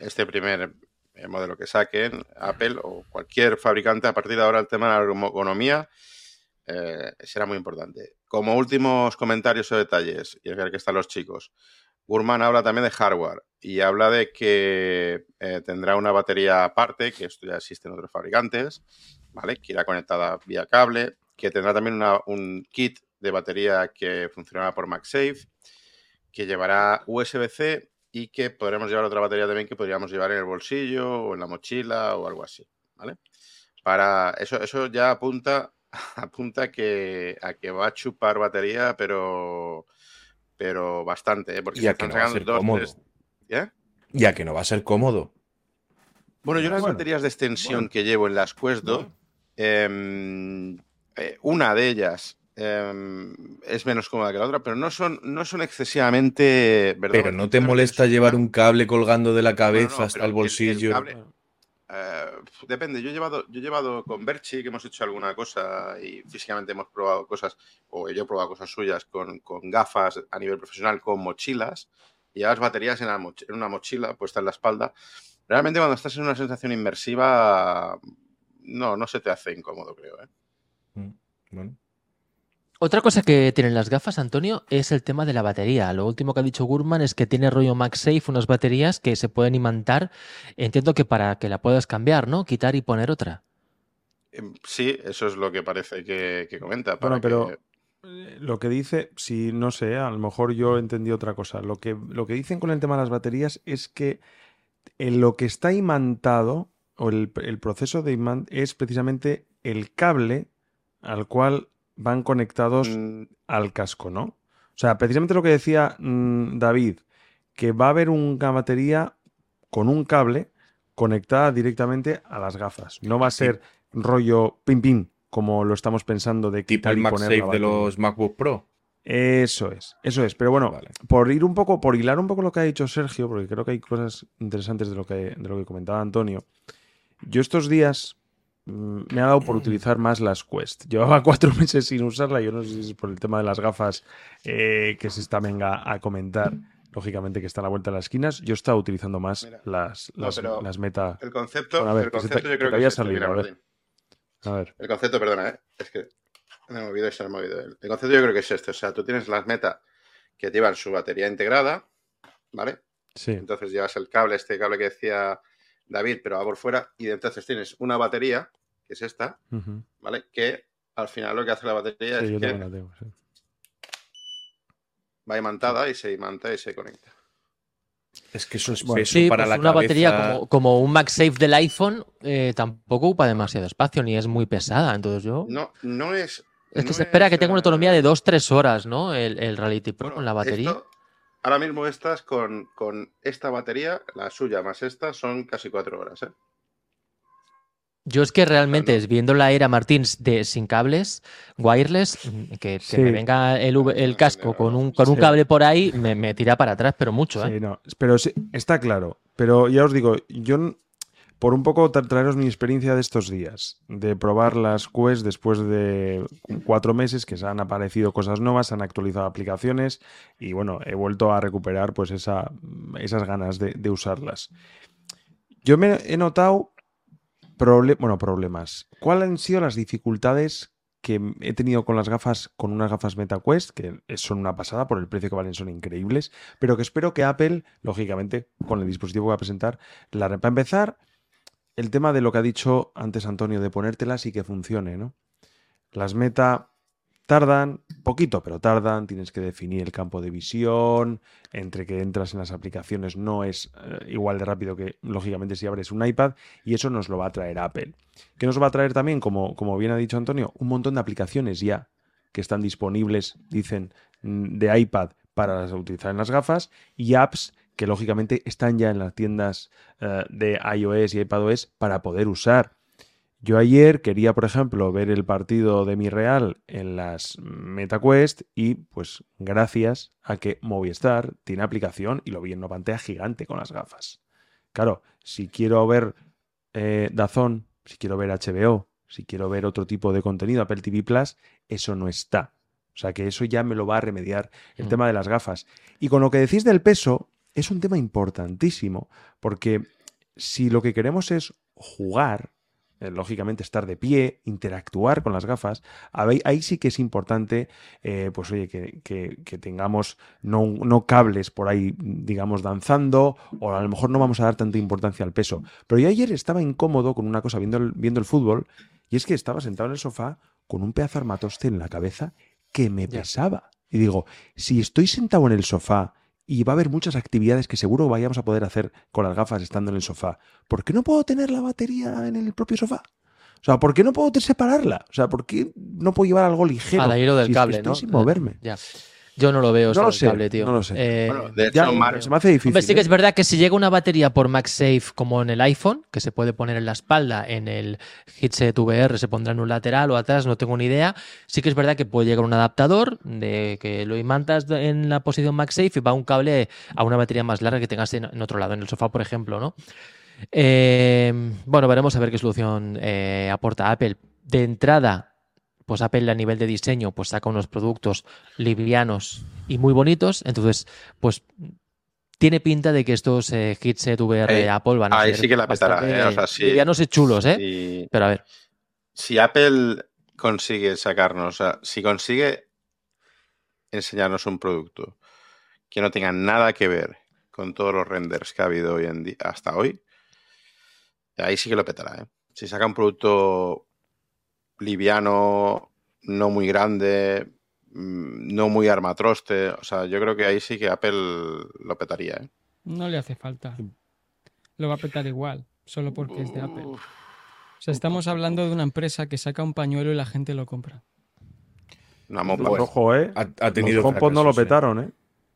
este primer eh, modelo que saquen, Apple o cualquier fabricante, a partir de ahora el tema de la ergonomía eh, será muy importante. Como últimos comentarios o detalles, y es ver que están los chicos, Gurman habla también de hardware y habla de que eh, tendrá una batería aparte, que esto ya existe en otros fabricantes, ¿vale? Que irá conectada vía cable, que tendrá también una- un kit de batería que funcionará por MagSafe, que llevará USB-C y que podremos llevar otra batería también que podríamos llevar en el bolsillo o en la mochila o algo así, ¿vale? Para eso, eso ya apunta, apunta que, a que va a chupar batería, pero, pero bastante, ¿eh? Porque Y a que no va a ser dos, cómodo. tres- ¿Eh? Ya que no va a ser cómodo. Bueno, yo las Bueno. baterías de extensión Bueno. que llevo en las Quest 2, em, eh, una de ellas em, es menos cómoda que la otra, pero no son, no son excesivamente... ¿verdad? Pero no te molesta llevar un cable colgando de la no, cabeza no, hasta el bolsillo. cable, eh, depende, yo he llevado, yo he llevado con Berchi, que hemos hecho alguna cosa y físicamente hemos probado cosas, o yo he probado cosas suyas con, con gafas a nivel profesional, con mochilas, y llevas baterías en, la en una mochila puesta en la espalda. Realmente cuando estás en una sensación inmersiva, no, no se te hace incómodo, creo. ¿eh? Mm, Bueno. Otra cosa que tienen las gafas, Antonio, es el tema de la batería. Lo último que ha dicho Gurman es que tiene rollo MagSafe, unas baterías que se pueden imantar. Entiendo que para que la puedas cambiar, ¿no? Quitar y poner otra. Em, Sí, eso es lo que parece que, que comenta. Para Bueno, pero que- eh, lo que dice, si no sé, a lo mejor yo entendí otra cosa. Lo que, lo que dicen con el tema de las baterías es que en lo que está imantado, o el, el proceso de imán, es precisamente el cable al cual van conectados Mm, al casco, ¿no? O sea, precisamente lo que decía mm, David, que va a haber una batería con un cable conectada directamente a las gafas. No va a ser rollo pim pim, como lo estamos pensando de Tipo el MagSafe de los MacBook Pro. Eso es, eso es. Pero bueno, Vale. por ir un poco, por hilar un poco lo que ha dicho Sergio, porque creo que hay cosas interesantes de lo que, de lo que comentaba Antonio. Yo estos días me ha dado por utilizar más las Quest. Llevaba cuatro meses sin usarla. Yo no sé si es por el tema de las gafas eh, que se está venga a comentar. Lógicamente que está a la vuelta de las esquinas. Yo estaba utilizando más Mira, las, no, las, pero las meta. El concepto, Bueno, a ver, el que se te- concepto yo creo que había es este, salido, mira, a ver. Martín. A ver. El concepto, perdona, ¿eh? es que me he movido y se me ha movido. El concepto yo creo que es este. O sea, tú tienes las meta que llevan su batería integrada, ¿vale? Sí. Entonces llevas el cable, este cable que decía David, pero va por fuera. Y entonces tienes una batería, que es esta. ¿vale? Que al final lo que hace la batería Sí, es yo que también la tengo. sí. va imantada y se imanta y se conecta. Es que eso es Bueno, peso Sí, para pues la una batería como, como un MagSafe del iPhone eh, tampoco ocupa demasiado espacio ni es muy pesada. Entonces yo. No, no es. es que no se espera es, que tenga una autonomía de 2-3 horas, ¿no? El, el Reality Pro bueno, con la batería. esto- ahora mismo estas con, con esta batería, la suya más esta, son casi cuatro horas, ¿eh? Yo es que realmente, no. es viendo la era Martins de sin cables, wireless, mm, que, que Sí. me venga el, el casco con un, con un Sí. cable por ahí, me, me tira para atrás, pero mucho, ¿eh? Sí, no, pero sí, está claro. Pero ya os digo, yo por un poco tra- traeros mi experiencia de estos días, de probar las Quest después de cuatro meses que se han aparecido cosas nuevas, se han actualizado aplicaciones y bueno, he vuelto a recuperar pues esa, esas ganas de, usarlas. Yo me he notado bueno, problemas. ¿Cuáles han sido las dificultades que he tenido con las gafas, con unas gafas MetaQuest, que son una pasada, por el precio que valen son increíbles, pero que espero que Apple, lógicamente, con el dispositivo que va a presentar, la Para empezar, el tema de lo que ha dicho antes Antonio, de ponértelas y que funcione, ¿no? Las Meta tardan, poquito, pero tardan, tienes que definir el campo de visión, entre que entras en las aplicaciones no es eh, igual de rápido que, lógicamente, si abres un iPad, y eso nos lo va a traer Apple. ¿Qué nos va a traer también, como, como bien ha dicho Antonio? Un montón de aplicaciones ya que están disponibles, dicen, de iPad para utilizar en las gafas y apps que lógicamente están ya en las tiendas eh, de iOS y iPadOS para poder usar. Yo ayer quería, por ejemplo, ver el partido de mi Real en las MetaQuest y pues gracias a que Movistar tiene aplicación y lo vi en una pantalla gigante con las gafas. Claro, si quiero ver eh, Dazón, si quiero ver HBO, si quiero ver otro tipo de contenido, Apple TV Plus, eso no está. O sea que eso ya me lo va a remediar el Mm. tema de las gafas. Y con lo que decís del peso, es un tema importantísimo, porque si lo que queremos es jugar, eh, lógicamente estar de pie, interactuar con las gafas, ahí, ahí sí que es importante, eh, pues oye, que, que- que tengamos no, no cables por ahí, digamos, danzando, o a lo mejor no vamos a dar tanta importancia al peso. Pero yo ayer estaba incómodo con una cosa viendo el, viendo el fútbol, y es que estaba sentado en el sofá con un pedazo de armatoste en la cabeza que me pesaba. Y digo, si estoy sentado en el sofá y va a haber muchas actividades que seguro vayamos a poder hacer con las gafas estando en el sofá, ¿por qué no puedo tener la batería en el propio sofá? O sea, ¿por qué no puedo separarla? O sea, ¿por qué no puedo llevar algo ligero? Al hilo del si cable, estoy ¿no? sin moverme. Ya. Yo no lo veo No lo sé, cable, tío. no lo sé. Eh, Bueno, de hecho, se me hace difícil. Hombre, sí que ¿eh? es verdad que si llega una batería por MagSafe como en el iPhone, que se puede poner en la espalda, en el headset VR se pondrá en un lateral o atrás, no tengo ni idea. Sí que es verdad que puede llegar un adaptador de que lo imantas en la posición MagSafe y va un cable a una batería más larga que tengas en, en otro lado, en el sofá, por ejemplo, ¿no? Eh, bueno, veremos a ver qué solución eh, aporta Apple. De entrada, pues Apple a nivel de diseño, pues saca unos productos livianos y muy bonitos. Entonces, pues tiene pinta de que estos eh, headset VR de Apple van a ahí ser sí que la petará, ¿eh? O sea, sí. livianos y chulos, ¿eh? Pero a ver, si Apple consigue sacarnos, o sea, si consigue enseñarnos un producto que no tenga nada que ver con todos los renders que ha habido hoy en día, hasta hoy, ahí sí que lo petará. ¿eh? Si saca un producto liviano, no muy grande, mm, no muy armatroste, o sea, yo creo que ahí sí que Apple lo petaría. ¿eh? No le hace falta. Lo va a petar igual, solo porque es de Apple. O sea, estamos hablando de una empresa que saca un pañuelo y la gente lo compra. Una Pues, mopa, ojo, ¿eh? Ha, ha tenido Los HomePod no lo ¿eh? petaron, ¿eh?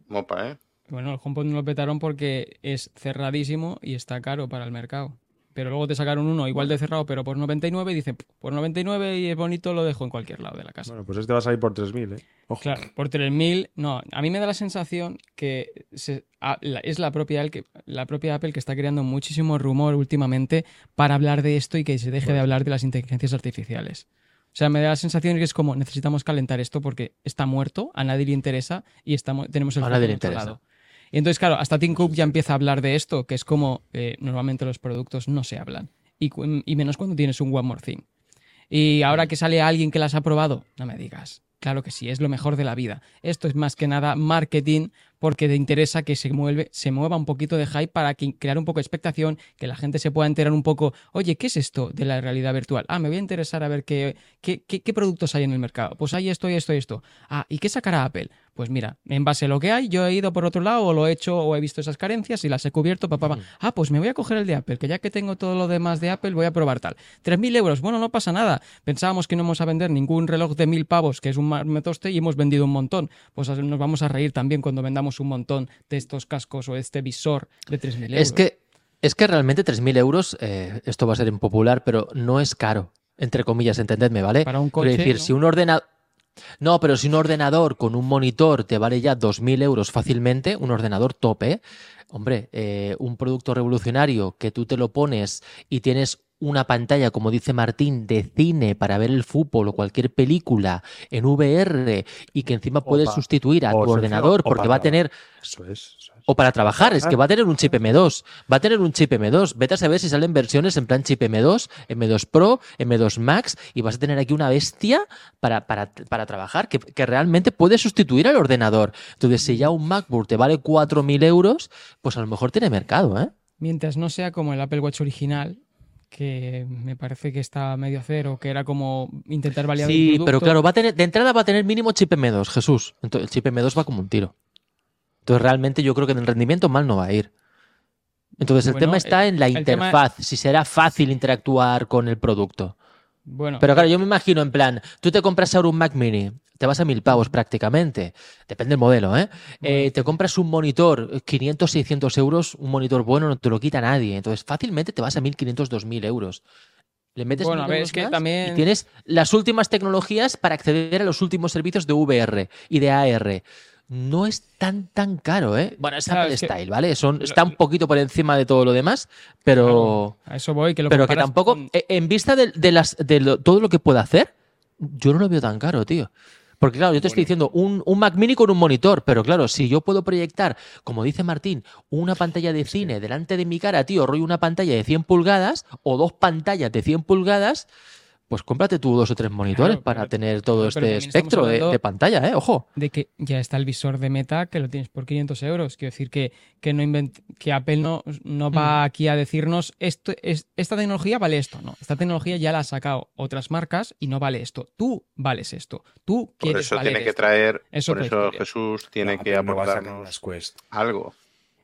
mopa, ¿eh? Bueno, el HomePod no lo petaron porque es cerradísimo y está caro para el mercado. Pero luego te sacaron uno igual de cerrado, pero por 99 y dicen, por 99 y es bonito, lo dejo en cualquier lado de la casa. Bueno, pues este va a salir por 3.000, ¿eh? Ojo. Claro, por 3.000, no, a mí me da la sensación que se- a- la- es la propia, el que, la propia Apple que está creando muchísimo rumor últimamente para hablar de esto y que se deje de hablar de las inteligencias artificiales. O sea, me da la sensación que es como necesitamos calentar esto porque está muerto, a nadie le interesa y estamos, tenemos el A nadie le interesa. lado. Y entonces, claro, hasta Tim Cook ya empieza a hablar de esto, que es como eh, normalmente los productos no se hablan. Y, menos cuando tienes un One More Thing. Y ahora que sale alguien que las ha probado, no me digas. Claro que sí, es lo mejor de la vida. Esto es más que nada marketing porque te interesa que se, mueve, se mueva un poquito de hype para crear un poco de expectación, que la gente se pueda enterar un poco, oye, ¿qué es esto de la realidad virtual? Ah, me voy a interesar a ver qué, qué, qué- qué productos hay en el mercado. Pues hay esto y esto y esto. Ah, ¿y qué sacará Apple? Pues mira, en base a lo que hay, yo he ido por otro lado o lo he hecho o he visto esas carencias y las he cubierto, papá. Pa, pa. Ah, pues me voy a coger el de Apple, que ya que tengo todo lo demás de Apple, voy a probar tal. 3.000 euros, bueno, no pasa nada. Pensábamos que no íbamos a vender ningún reloj de 1.000 pavos, que es un metoste, y hemos vendido un montón. Pues nos vamos a reír también cuando vendamos un montón de estos cascos o este visor de 3.000 euros. Es que, es que realmente 3.000 euros, eh, esto va a ser impopular, pero no es caro. Entre comillas, entendedme, ¿vale? Para un Quiero coche, decir, ¿no? si un ordenador. No, pero si un ordenador con un monitor te vale ya 2.000 euros fácilmente, un ordenador tope, hombre, eh, un producto revolucionario que tú te lo pones y tienes una pantalla, como dice Martín, de cine para ver el fútbol o cualquier película en VR y que encima puedes sustituir a o tu ordenador porque va a tener Eso es. eso es. o para trabajar, es que va a tener un chip M2. Va a tener un chip M2. Vete a saber si salen versiones en plan chip M2, M2 Pro, M2 Max, y vas a tener aquí una bestia para, para, para trabajar que, que realmente puede sustituir al ordenador. Entonces, si ya un MacBook te vale 4.000 euros, pues a lo mejor tiene mercado, ¿eh? Mientras no sea como el Apple Watch original, que me parece que está medio a cero, que era como intentar validar un Sí, producto. pero claro, va a tener, de entrada va a tener mínimo chip M2, Jesús. Entonces, el chip M2 va como un tiro. Entonces, realmente yo creo que en el rendimiento mal no va a ir. Entonces, el Bueno, tema está en la tema- interfaz, si será fácil interactuar con el producto. Bueno, Pero claro, yo me imagino en plan, tú te compras ahora un Mac Mini, te vas a mil pavos prácticamente, depende del modelo, ¿eh? Eh, te compras un monitor, 500, 600 euros, un monitor bueno no te lo quita nadie, entonces fácilmente te vas a 1500, 2000 euros. Le metes Bueno, a 1000 ver, euros es que más también- y tienes las últimas tecnologías para acceder a los últimos servicios de VR y de AR. No es tan tan caro, ¿eh? Bueno, es Claro, Apple es que- Style, ¿vale? Son, está un poquito por encima de todo lo demás, pero a eso voy, que lo pero que tampoco, eh, en vista de, de las, de lo- todo lo que puede hacer, yo no lo veo tan caro, tío. Porque claro, yo te estoy diciendo un, un Mac mini con un monitor, pero claro, si yo puedo proyectar, como dice Martín, una pantalla de cine delante de mi cara, tío, rollo una pantalla de 100 pulgadas o dos pantallas de 100 pulgadas, pues cómprate tú dos o tres monitores Claro, para pero- tener todo pero este espectro de, pantalla, ¿eh? Ojo. de que ya está el visor de Meta que lo tienes por 500 euros. Quiero decir que, que, no invent- que Apple no, no va Mm. aquí a decirnos esto, es, esta tecnología vale esto. No, esta tecnología ya la ha sacado otras marcas y no vale esto. Tú vales esto. Tú Por quieres eso valer tiene que esto. traer, Es por eso historia. Jesús tiene No, que no aportarnos las Quest. algo.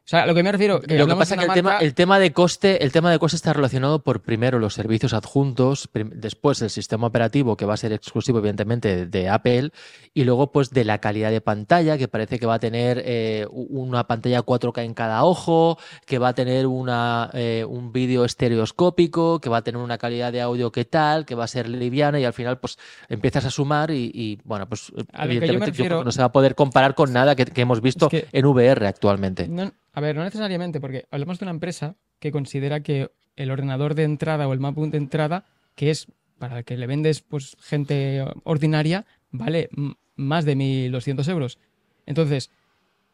O sea, lo que me refiero, que Lo que pasa es que el tema, marca- el tema de coste, el tema de coste está relacionado por primero los servicios adjuntos, después el sistema operativo que va a ser exclusivo evidentemente de, Apple y luego pues de la calidad de pantalla que parece que va a tener eh, una pantalla 4K en cada ojo, que va a tener una, eh, un vídeo estereoscópico, que va a tener una calidad de audio que tal, que va a ser liviana y al final pues empiezas a sumar y, y, bueno pues A yo evidentemente yo creo refiero- que no se va a poder comparar con nada que, que hemos visto que- en VR actualmente. No, a ver, no necesariamente, porque hablamos de una empresa que considera que el ordenador de entrada o el MacBook de entrada, que es para el que le vendes pues gente ordinaria, vale más de 1.200 euros. Entonces,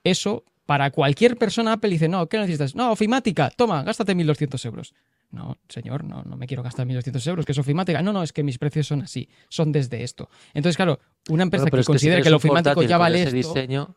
eso, para cualquier persona Apple dice, no, ¿qué necesitas? No, ofimática, toma, gástate 1.200 euros. No, señor, no, no me quiero gastar 1.200 euros, que es ofimática. No, no, es que mis precios son así, son desde esto. Entonces, claro, una empresa Bueno, que es que si considera que el un ofimático ya vale ese esto... diseño,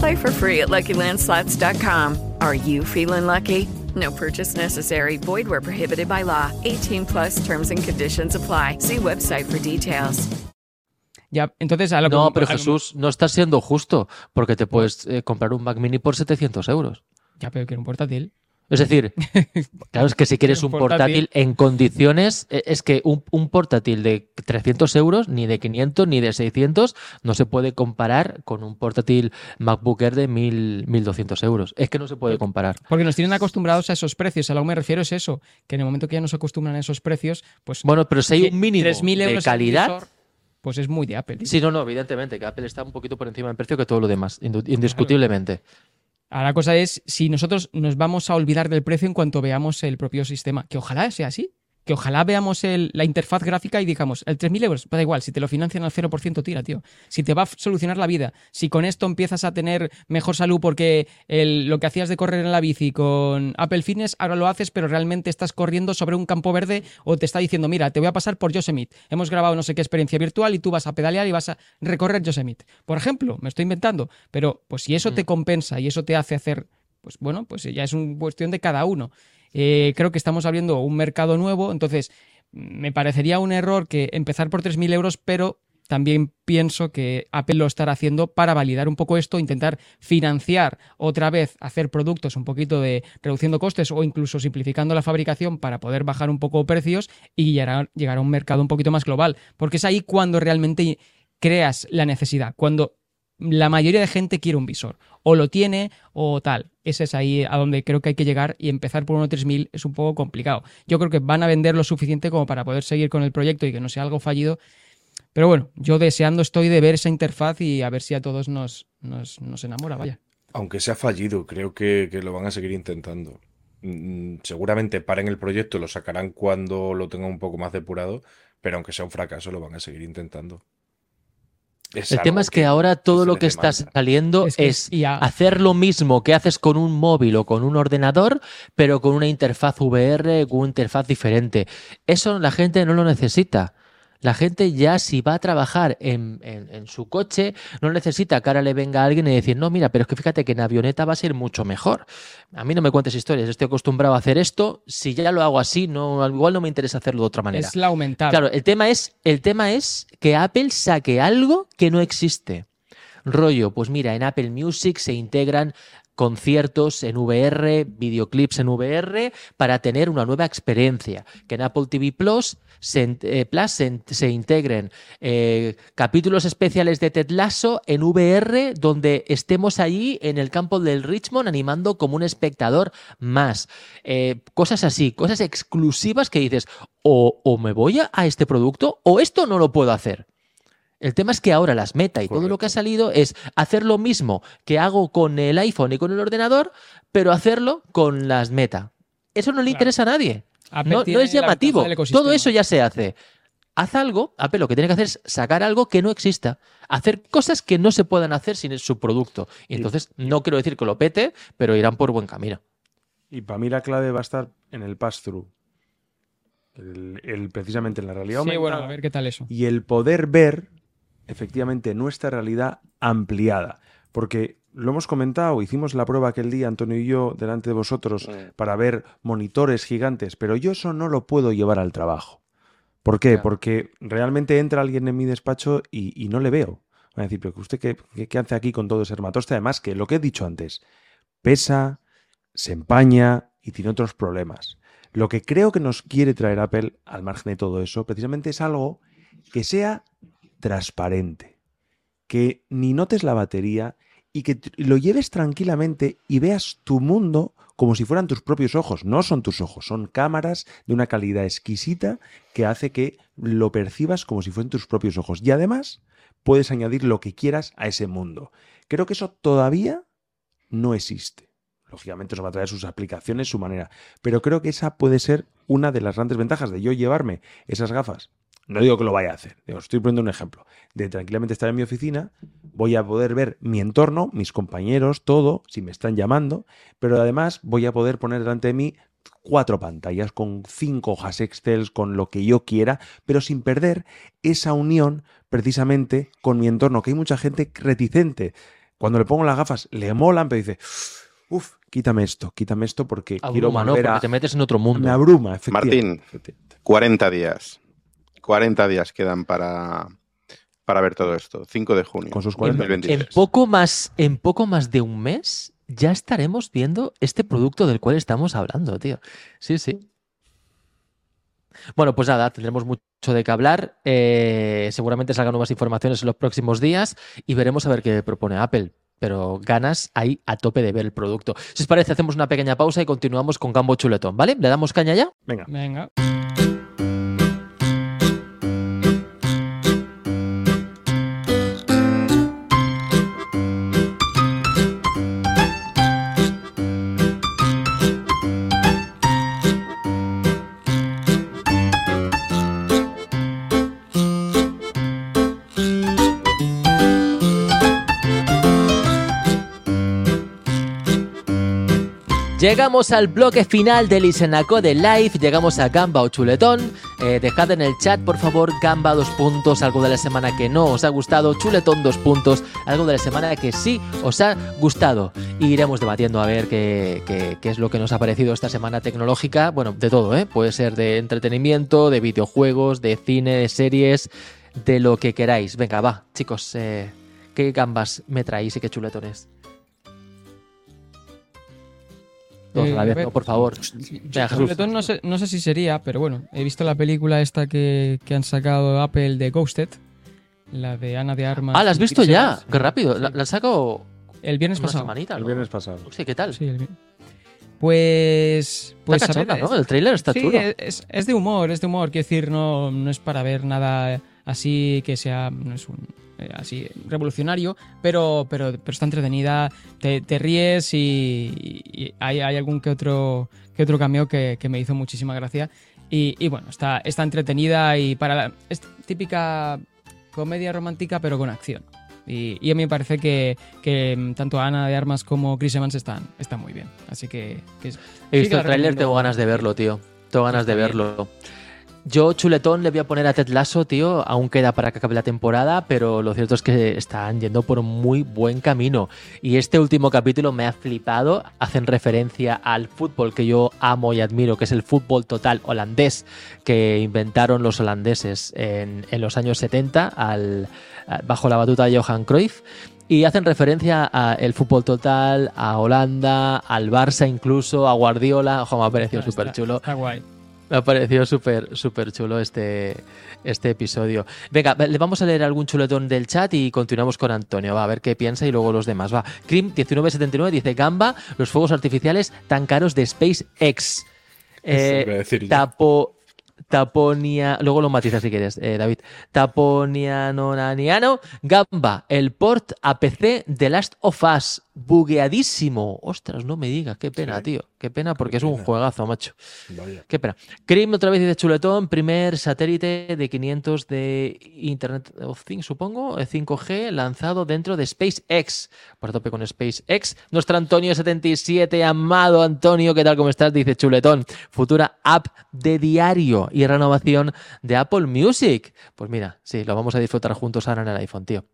Play for free at LuckyLandSlots.com. Are you feeling lucky? No purchase necessary. Void where prohibited by law. 18 plus terms and conditions apply. See website for details. Ya, entonces a lo que- No, pero Jesús, no estás siendo justo, porque te puedes eh, comprar un Mac Mini por 700 euros. Ya, pero quiero un portátil. Es decir, claro, es que si quieres un Un portátil. portátil en condiciones, eh, es que un, un portátil de 300 euros, ni de 500, ni de 600, no se puede comparar con un portátil MacBook Air de 1000, 1200 euros. Es que no se puede comparar. Porque nos tienen acostumbrados a esos precios. A lo que me refiero es eso, que en el momento que ya nos acostumbran a esos precios, pues... Bueno, pero si hay un mínimo 3.000 de euros calidad- pues es muy de Apple. Sí, no, no, evidentemente, que Apple está un poquito por encima en precio que todo lo demás, indiscutiblemente. Ahora la cosa es si nosotros nos vamos a olvidar del precio en cuanto veamos el propio sistema. Que ojalá sea así. Que ojalá veamos el- la interfaz gráfica y digamos, el 3.000 euros, da igual, si te lo financian al 0%, tira, tío. Si te va a solucionar la vida, si con esto empiezas a tener mejor salud porque el- lo que hacías de correr en la bici con Apple Fitness, ahora lo haces, pero realmente estás corriendo sobre un campo verde o te está diciendo, mira, te voy a pasar por Yosemite. Hemos grabado no sé qué experiencia virtual y tú vas a pedalear y vas a recorrer Yosemite. Por ejemplo, me estoy inventando, pero pues si eso te compensa y eso te hace hacer pues bueno, pues ya es una cuestión de cada uno. Eh, creo que estamos abriendo un mercado nuevo, entonces me parecería un error que empezar por 3.000 euros, pero también pienso que Apple lo estará haciendo para validar un poco esto, intentar financiar otra vez, hacer productos un poquito de reduciendo costes o incluso simplificando la fabricación para poder bajar un poco precios y llegar a, un mercado un poquito más global. Porque es ahí cuando realmente creas la necesidad, cuando la mayoría de gente quiere un visor. O lo tiene o tal. Ese es ahí a donde creo que hay que llegar y empezar por uno 3000 es un poco complicado. Yo creo que van a vender lo suficiente como para poder seguir con el proyecto y que no sea algo fallido. Pero bueno, yo deseando estoy de ver esa interfaz y a ver si a todos nos, nos, nos enamora, vaya. Aunque sea fallido, creo que, que lo van a seguir intentando. Mm, Seguramente paren el proyecto, lo sacarán cuando lo tengan un poco más depurado, pero aunque sea un fracaso, lo van a seguir intentando. Es El tema es que ahora todo lo que está demanda. saliendo Es que hacer lo mismo que haces con un móvil o con un ordenador, pero con una interfaz VR, con una interfaz diferente. Eso la gente no lo necesita. La gente ya si va a trabajar en, en- en su coche, no necesita que ahora le venga alguien y decir, no, mira, pero es que fíjate que en avioneta va a ser mucho mejor. A mí no me cuentes historias, estoy acostumbrado a hacer esto, si ya lo hago así, no, igual no me interesa hacerlo de otra manera. Es la aumentar. Claro, el tema es, el tema es que Apple saque algo que no existe. Rollo, pues mira, en Apple Music se integran conciertos en VR, videoclips en VR para tener una nueva experiencia. Que en Apple TV Plus se, eh, integren eh, capítulos especiales de Ted Lasso en VR donde estemos allí en el campo del Richmond animando como un espectador más. Eh, cosas así, cosas exclusivas que dices, o, me voy a este producto o esto no lo puedo hacer. El tema es que ahora las meta y todo lo que ha salido es hacer lo mismo que hago con el iPhone y con el ordenador, pero hacerlo con las meta. Eso no le interesa a nadie. No, es la llamativo. Todo eso ya se hace. Haz algo, Apple lo que tiene que hacer es sacar algo que no exista. Hacer cosas que no se puedan hacer sin su producto. Y entonces, no quiero decir que lo pete, pero irán por buen camino. Y para mí la clave va a estar en el pass-through. El, el- precisamente en la realidad Sí, bueno, a ver qué tal eso. Y el poder ver efectivamente nuestra realidad ampliada. Porque lo hemos comentado, hicimos la prueba aquel día, Antonio y yo, delante de vosotros, para ver monitores gigantes, pero yo eso no lo puedo llevar al trabajo. ¿Por qué? Porque realmente entra alguien en mi despacho y, y no le veo. Va a decir, pero usted qué, qué- qué hace aquí con todo ese armatoste? Además, que lo que he dicho antes, pesa, se empaña y tiene otros problemas. Lo que creo que nos quiere traer Apple, al margen de todo eso, precisamente es algo que sea transparente, que ni notes la batería y que lo lleves tranquilamente y veas tu mundo como si fueran tus propios ojos. No son tus ojos, son cámaras de una calidad exquisita que hace que lo percibas como si fueran tus propios ojos. Y además puedes añadir lo que quieras a ese mundo. Creo que eso todavía no existe. Lógicamente eso va a traer sus aplicaciones, su manera. Pero creo que esa puede ser una de las grandes ventajas de yo llevarme esas gafas no digo que lo vaya a hacer, estoy poniendo un ejemplo, de tranquilamente estar en mi oficina, voy a poder ver mi entorno, mis compañeros, todo, si me están llamando, pero además voy a poder poner delante de mí cuatro pantallas con cinco hojas Excel, con lo que yo quiera, pero sin perder esa unión precisamente con mi entorno, que hay mucha gente reticente. Cuando le pongo las gafas, le molan, pero dice, uff, quítame esto, quítame esto porque quiero Abruma, ¿no? volver Porque a... te metes en otro mundo. Me abruma, efectivamente. Martín, 40 días. 40 días quedan para, para ver todo esto. 5 de junio. Con sus En, 40 2023. en poco más, en poco más de un mes ya estaremos viendo este producto del cual estamos hablando, tío. Sí, sí. Bueno, pues nada, tendremos mucho de qué hablar. eh, seguramente salgan nuevas informaciones en los próximos días y veremos a ver qué propone Apple. Pero ganas ahí a tope de ver el producto. Si os parece, hacemos una pequeña pausa y continuamos con Gambo Chuletón, ¿vale? ¿Le damos caña ya? Venga. Venga. Llegamos al bloque final del Isenaco de Live, llegamos a Gamba o Chuletón. Eh, dejad en el chat, por favor, Gamba dos puntos, algo de la semana que no os ha gustado, Chuletón dos puntos, algo de la semana que sí os ha gustado. Y iremos debatiendo a ver qué, es lo que nos ha parecido esta semana tecnológica. Bueno, de todo, ¿eh? Puede ser de entretenimiento, de videojuegos, de cine, de series, de lo que queráis. Venga, va, chicos, eh, ¿qué gambas me traéis y qué chuletones? Eh, a la vez, a ver, no, por favor. Venga, Jesús. No sé, no sé si sería, pero bueno, he visto la película esta que, que han sacado Apple de Ghosted, la de Ana de Armas. Ah, ¿la has visto ya? Qué rápido. La, la saco El viernes una pasado. semanita, El viernes pasado. Sí, ¿qué tal? Sí, el vi- Pues. Pues Está a ver, cachonda, es- ¿no? El tráiler está sí, chulo. Es, es de humor, es de humor. Quiero decir, no, no es para ver nada así que sea. No es un. Eh, así revolucionario, pero, pero, pero está entretenida, te, te ríes y, y hay, hay algún que otro, que otro cameo que, que me hizo muchísima gracia. Y, y bueno, está, está entretenida y para la, es típica comedia romántica, pero con acción. Y, y a mí me parece que, que mm, tanto Ana de Armas como Chris Evans están, están muy bien. Así que. que He visto el tráiler, tengo ganas de verlo, tío. Tengo ganas de bien. Yo, chuletón, le voy a poner a Ted Lasso, tío. Aún queda para que acabe la temporada, pero lo cierto es que están yendo por un muy buen camino. Y este último capítulo me ha flipado. Hacen referencia al fútbol que yo amo y admiro, que es el fútbol total holandés que inventaron los holandeses en, en los años 70 al, a- bajo la batuta de Johan Cruyff. Y hacen referencia al fútbol total, a Holanda, al Barça incluso, a Guardiola. Ojo, me ha parecido súper chulo. Está guay. Me ha parecido súper, súper chulo este, este episodio. Venga, le vamos a leer algún chuletón del chat y continuamos con Antonio. Va a ver qué piensa y luego los demás. Va. Crim1979 dice: Gamba, los fuegos artificiales tan caros de SpaceX. Eh, tapo, Taponia. Luego lo matizas si quieres, eh, David. Taponianonaniano. Gamba, el port a PC de Last of Us. Bugueadísimo. Ostras, no me digas. Qué pena, Sí. tío. Qué pena porque es pena. un juegazo, macho. Vaya. Qué pena. Crim otra vez dice chuletón, primer satélite de 500 de Internet of Things, supongo, eh, 5G, lanzado dentro de SpaceX. Por tope con SpaceX. Nuestro Antonio77, amado Antonio, ¿qué tal? ¿Cómo estás? Dice chuletón, futura app de diario y renovación de Apple Music. Pues mira, sí, lo vamos a disfrutar juntos ahora en el iPhone, tío.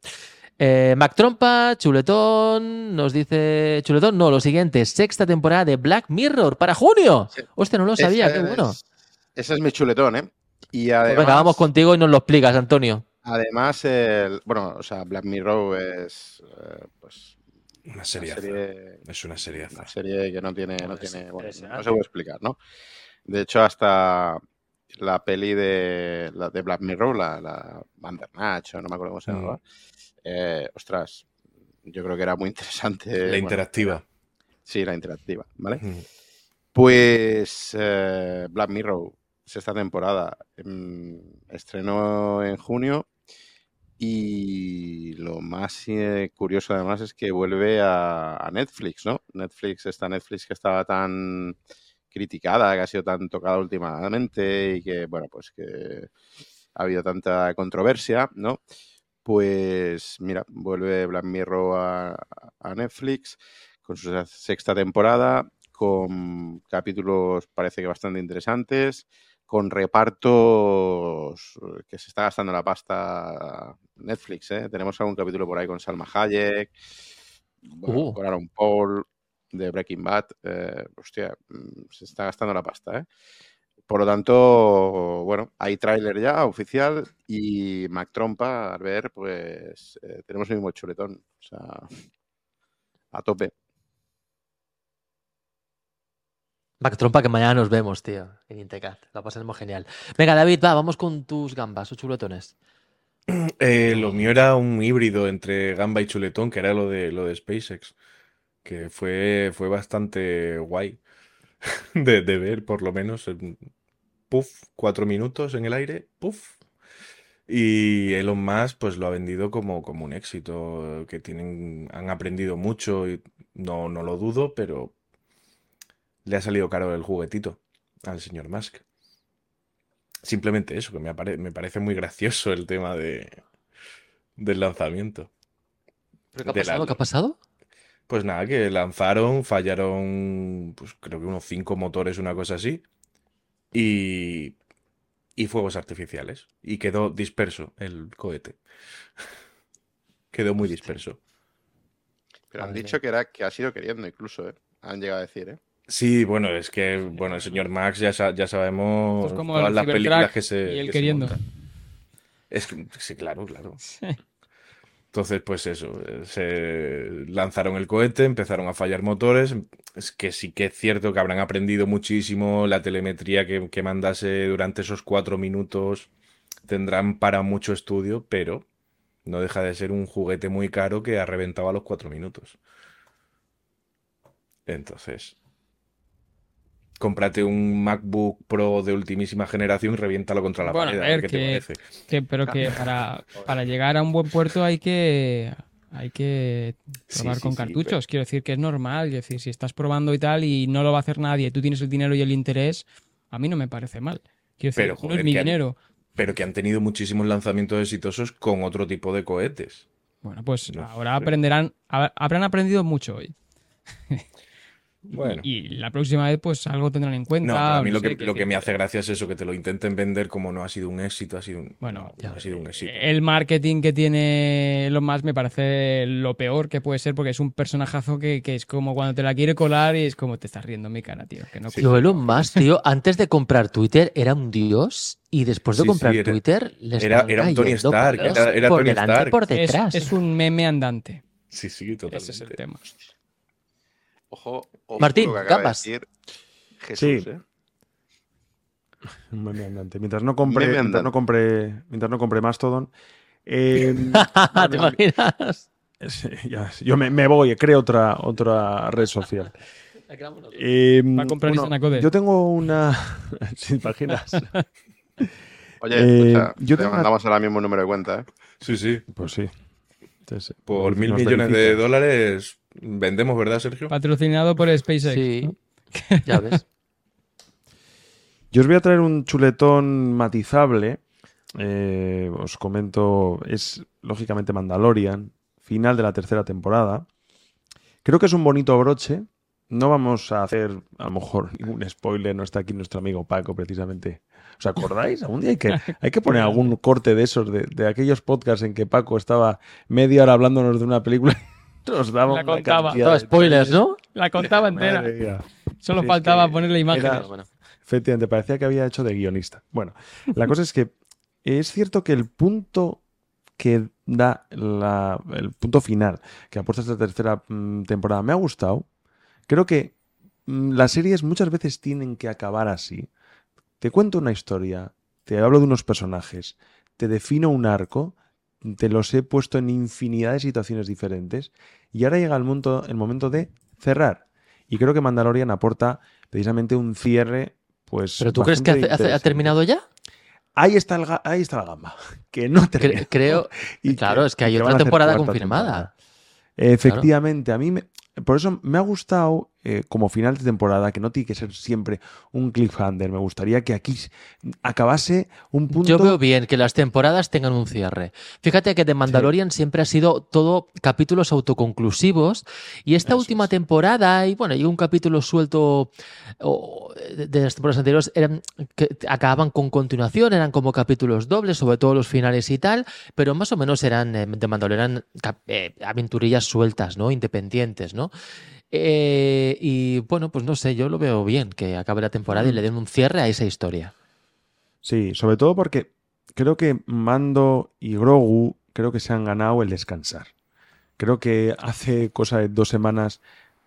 Eh, Mac Trompa, Chuletón, nos dice. Chuletón, no, lo siguiente, sexta temporada de Black Mirror para junio. Hostia, no lo sabía, Ese qué bueno. es- Ese es mi chuletón, ¿eh? Y Pues además, venga, vamos contigo y nos lo explicas, Antonio. además el, bueno, o sea, Black Mirror es eh, pues Una serie. Es una serie. una serie que no tiene, no tiene, bueno, no se puede explicar, ¿no? De hecho, hasta la peli de, la de Black Mirror, la, la Bandersnatch, no me acuerdo cómo se Mm. Eh, ostras, yo creo que era muy interesante. La bueno, interactiva. Sí, la interactiva, ¿vale? Mm. Pues eh, Black Mirror, sexta temporada, em, estrenó en junio y lo más eh, curioso además es que vuelve a, a Netflix, ¿no? Netflix, esta Netflix que estaba tan criticada, que ha sido tan tocada últimamente y que, bueno, pues que ha habido tanta controversia, ¿no? Pues mira, vuelve Black Mirror a, a Netflix con su sexta temporada, con capítulos parece que bastante interesantes, con repartos que se está gastando la pasta Netflix, ¿eh? Tenemos algún capítulo por ahí con Salma Hayek, bueno, Uh. con Aaron Paul de Breaking Bad. eh, hostia, mm, se está gastando la pasta, ¿eh? Por lo tanto, bueno, hay tráiler ya oficial y Mac Trompa, al ver, pues eh, tenemos el mismo chuletón. O sea, a tope. Mac Trompa, que mañana nos vemos, tío, en Intecat. La pasaremos genial. Venga, David, va, vamos con tus gambas o chuletones. Eh, lo mío era un híbrido entre gamba y chuletón, que era lo de, lo de SpaceX, que fue, fue bastante guay de, de ver, por lo menos. Puff, cuatro minutos en el aire, puff. Y Elon Musk pues lo ha vendido como, como un éxito, que tienen, han aprendido mucho y no, no lo dudo, pero le ha salido caro el juguetito al señor Musk. Simplemente eso, que me, apare- me parece muy gracioso el tema de, del lanzamiento. ¿Pero qué ha la- pasado? ¿Qué ha pasado? Pues nada, que lanzaron, fallaron, pues creo que unos cinco motores, una cosa así, y, y fuegos artificiales. Y quedó disperso el cohete. Quedó muy disperso. Pero han dicho que era que ha sido queriendo incluso, ¿eh? Han llegado a decir, ¿eh? Sí, bueno, es que, bueno, el señor Max ya, sa- ya sabemos Esto es como todas las películas que se, y el que se queriendo. Es que, sí, claro, claro. Entonces, pues eso, eh, se lanzaron el cohete, empezaron a fallar motores. Es que sí que es cierto que habrán aprendido muchísimo la telemetría que, que mandase durante esos cuatro minutos. Tendrán para mucho estudio, pero no deja de ser un juguete muy caro que ha reventado a los cuatro minutos. Entonces, cómprate un MacBook Pro de ultimísima generación y reviéntalo contra la Bueno, a pared. a ver qué te que, parece. que- pero que para, para llegar a un buen puerto hay que hay que probar sí, con sí, cartuchos. Quiero decir que es normal. Quiero decir, si estás probando y tal y no lo va a hacer nadie, tú tienes el dinero y el interés, a mí no me parece mal. Quiero decir, Pero, no es mi que han- dinero. pero que han tenido muchísimos lanzamientos exitosos con otro tipo de cohetes. Bueno, pues No ahora aprenderán, ha- habrán aprendido mucho hoy. Bueno. Y la próxima vez, pues algo tendrán en cuenta. No, a mí no lo sé, que, lo que me hace gracia es eso, que te lo intenten vender como no ha sido un éxito, ha sido un, Bueno, no, no ha sido un éxito. El marketing que tiene Elon Musk me parece lo peor que puede ser porque es un personajazo que, que es como cuando te la quiere colar y es como te estás riendo en mi cara, tío. Que no Tío, Elon Musk, tío, antes de comprar Twitter era un dios y después de Sí, comprar sí, era- Twitter le era- era un Tony Stark, era- era por Tony delante Stark. por es, detrás. es un meme andante. Sí, sí, totalmente. Ese es el tema. Ojo, ojo Martín, lo que acaba de gambas. decir Jesús, Sí. ¿eh? Un meme andante. Mientras no compre, Meme mientras no compre, mientras no compre Mastodon. eh, ¿Te imaginas? sí, ya, yo me, me voy, creo otra, otra red social. Eh, Va a comprar bueno, yo tengo una. ¿Te imaginas? Oye, Eh, escucha, yo te tengo una- mandamos ahora mismo un número de cuenta, ¿eh? Sí, sí. Pues sí. Entonces, Por mil millones de dólares vendemos, ¿verdad, Sergio? Patrocinado por SpaceX. Sí, ¿no? ya ves. Yo os voy a traer un chuletón matizable. Eh, os comento, es lógicamente Mandalorian, final de la tercera temporada. Creo que es un bonito broche. No vamos a hacer, a lo mejor, ningún spoiler. No está aquí nuestro amigo Paco, precisamente. ¿Os acordáis? Algún día hay que, hay que poner algún corte de esos, de, de aquellos podcasts en que Paco estaba media hora hablándonos de una película nos daba La contaba. Todo de spoilers, ¿no? La contaba entera. Madre. Solo Sí, es faltaba que ponerle imágenes. era- Efectivamente, parecía que había hecho de guionista. Bueno, la cosa es que es cierto que el punto que da la- el punto final que aporta esta tercera mm, temporada me ha gustado. Creo que mm, las series muchas veces tienen que acabar así. Te cuento una historia, te hablo de unos personajes, te defino un arco, te los he puesto en infinidad de situaciones diferentes y ahora llega el momento, el momento de cerrar. Y creo que Mandalorian aporta precisamente un cierre, pues. ¿Pero tú crees que hace- ha terminado ya? Ahí está, el, ahí está la gamba, que no Cre- creo. Y claro, que- es que hay otra temporada confirmada. temporada. Efectivamente, a mí me, por eso me ha gustado eh, como final de temporada, que no tiene que ser siempre un cliffhanger. Me gustaría que aquí acabase un punto. Yo veo bien que las temporadas tengan un cierre. Fíjate que The Mandalorian siempre ha sido todo capítulos autoconclusivos y esta última temporada, y bueno, y un capítulo suelto de de las temporadas anteriores, eran, que acababan con continuación, eran como capítulos dobles, sobre todo los finales y tal, pero más o menos eran eh, The Mandalorian cap- eh, aventurillas sueltas, ¿no? Independientes, ¿no? Eh, y bueno, pues no sé, yo lo veo bien que acabe la temporada y le den un cierre a esa historia. Sí, sobre todo porque creo que Mando y Grogu creo que se han ganado el descansar. Creo que hace cosa de dos semanas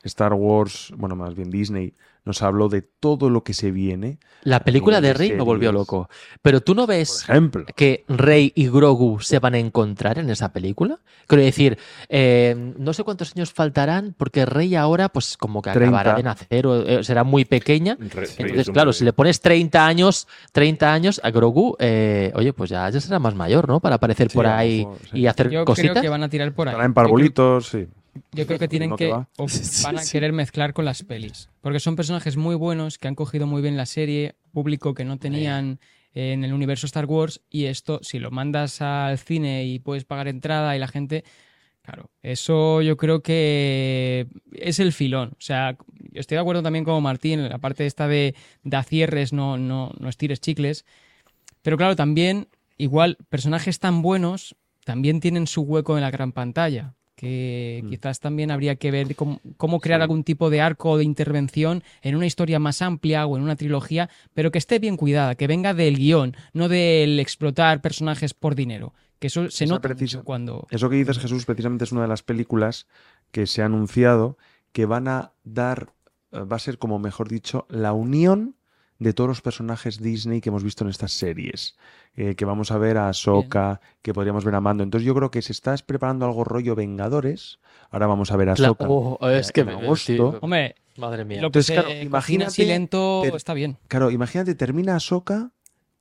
Star Wars, bueno, más bien Disney, nos habló de todo lo que se viene. La película de Rey me volvió loco. Pero tú no ves ejemplo. que Rey y Grogu se van a encontrar en esa película. Quiero decir, eh, no sé cuántos años faltarán, porque Rey ahora, pues como que 30. acabará de nacer o eh, será muy pequeña. Rey- Entonces, claro, si le pones 30 años, 30 años a Grogu, eh, oye, pues ya, ya será más mayor, ¿no? Para aparecer Sí, por ahí mejor, sí. y hacer Yo cositas. creo que van a tirar por ahí. Estará en parvulitos, sí. Yo creo que tienen No que va. o van a querer mezclar con las pelis, porque son personajes muy buenos que han cogido muy bien la serie, público que no tenían en el universo Star Wars y esto si lo mandas al cine y puedes pagar entrada y la gente Claro, eso yo creo que es el filón. O sea, estoy de acuerdo también con Martín, la parte esta de da cierres, no, no, no estires chicles. Pero claro, también, igual, personajes tan buenos también tienen su hueco en la gran pantalla. Que quizás también habría que ver cómo, cómo crear algún tipo de arco de intervención en una historia más amplia o en una trilogía, pero que esté bien cuidada, que venga del guion, no del explotar personajes por dinero. Que eso se Esa nota precisa- cuando. Eso que dices, Jesús, precisamente es una de las películas que se ha anunciado que van a dar, eh, va a ser como mejor dicho, la unión de todos los personajes Disney que hemos visto en estas series. Eh, que vamos a ver a Ahsoka, que podríamos ver a Mando. Entonces yo creo que se está preparando algo rollo Vengadores. Ahora vamos a ver a Ahsoka. oh, es que en me- agosto. tío, Hombre, Madre mía. lo que Entonces, claro, cocina imagínate lento está bien. Claro, imagínate, termina Ahsoka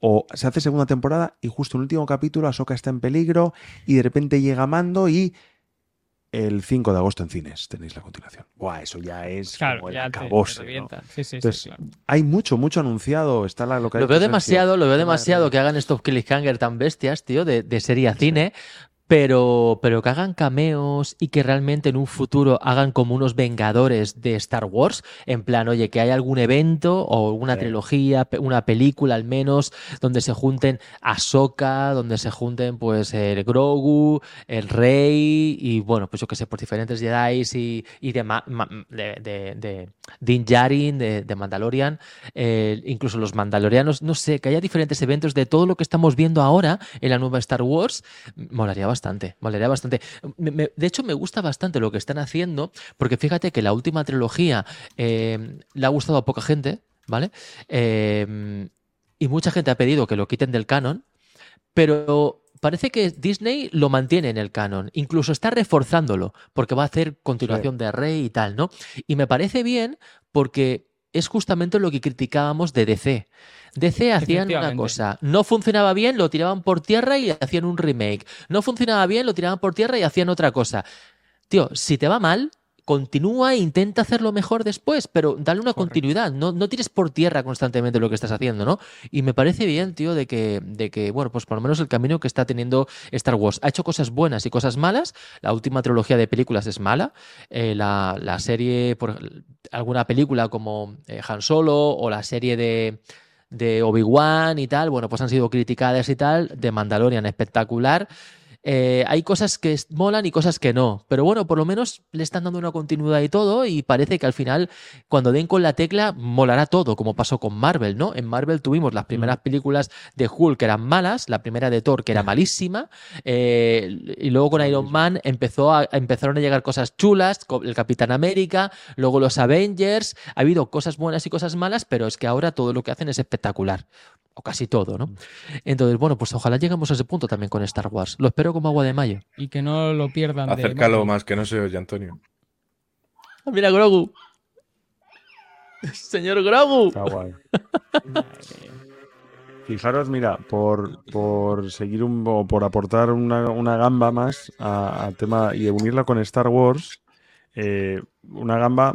o se hace segunda temporada y justo en el último capítulo Ahsoka está en peligro y de repente llega Mando y el 5 de agosto en cines tenéis la continuación. Buah, eso ya es Claro, como el ya te- te acabose, ¿no? revienta. Sí, sí, sí, Entonces, claro. hay mucho, mucho anunciado. Está la, lo que veo demasiado, lo veo demasiado que hagan estos cliffhanger tan bestias, tío, de, de serie a cine, pero, pero que hagan cameos y que realmente en un futuro hagan como unos vengadores de Star Wars, en plan, oye, que hay algún evento o una Sí. trilogía, una película al menos, donde se junten Ahsoka, donde se junten pues el Grogu, el Rey y bueno, pues yo que sé, por diferentes Jedi y, y de, de, de, de Din Djarin, de, de Mandalorian, eh, incluso los mandalorianos, no sé, que haya diferentes eventos de todo lo que estamos viendo ahora en la nueva Star Wars, molaría bastante, bastante. Me- me- de hecho, me gusta bastante lo que están haciendo, porque fíjate que la última trilogía eh, le ha gustado a poca gente, ¿vale? Eh, y mucha gente ha pedido que lo quiten del canon, pero parece que Disney lo mantiene en el canon, incluso está reforzándolo, porque va a hacer continuación de Rey y tal, ¿no? Y me parece bien porque es justamente lo que criticábamos de DC. DC hacían una cosa, no funcionaba bien, lo tiraban por tierra y hacían un remake. No funcionaba bien, lo tiraban por tierra y hacían otra cosa. Tío, si te va mal, continúa e intenta hacerlo mejor después, pero dale una continuidad. No, no tires por tierra constantemente lo que estás haciendo, ¿no? Y me parece bien, tío, de que, de que, bueno, pues por lo menos el camino que está teniendo Star Wars. Ha hecho cosas buenas y cosas malas. La última trilogía de películas es mala. Eh, la, la serie, por alguna película como eh, Han Solo o la serie de de Obi-Wan y tal, bueno, pues han sido criticadas y tal, de Mandalorian espectacular. Eh, hay cosas que molan y cosas que no, pero bueno, por lo menos le están dando una continuidad y todo y parece que al final cuando den con la tecla molará todo, como pasó con Marvel, ¿no? En Marvel tuvimos las primeras películas de Hulk que eran malas, la primera de Thor que era malísima, eh, y luego con Iron Man empezó a, empezaron a llegar cosas chulas, el Capitán América, luego los Avengers, ha habido cosas buenas y cosas malas, pero es que ahora todo lo que hacen es espectacular, o casi todo, ¿no? Entonces, bueno, pues ojalá lleguemos a ese punto también con Star Wars. Lo espero como agua de mayo. Y que no lo pierdan. Acércalo más, que no se oye, Antonio. Mira, Grogu. Señor Grogu. Está guay. Fijaros, mira, por, por seguir un o por aportar una, una gamba más a- al tema y unirla con Star Wars, eh, una gamba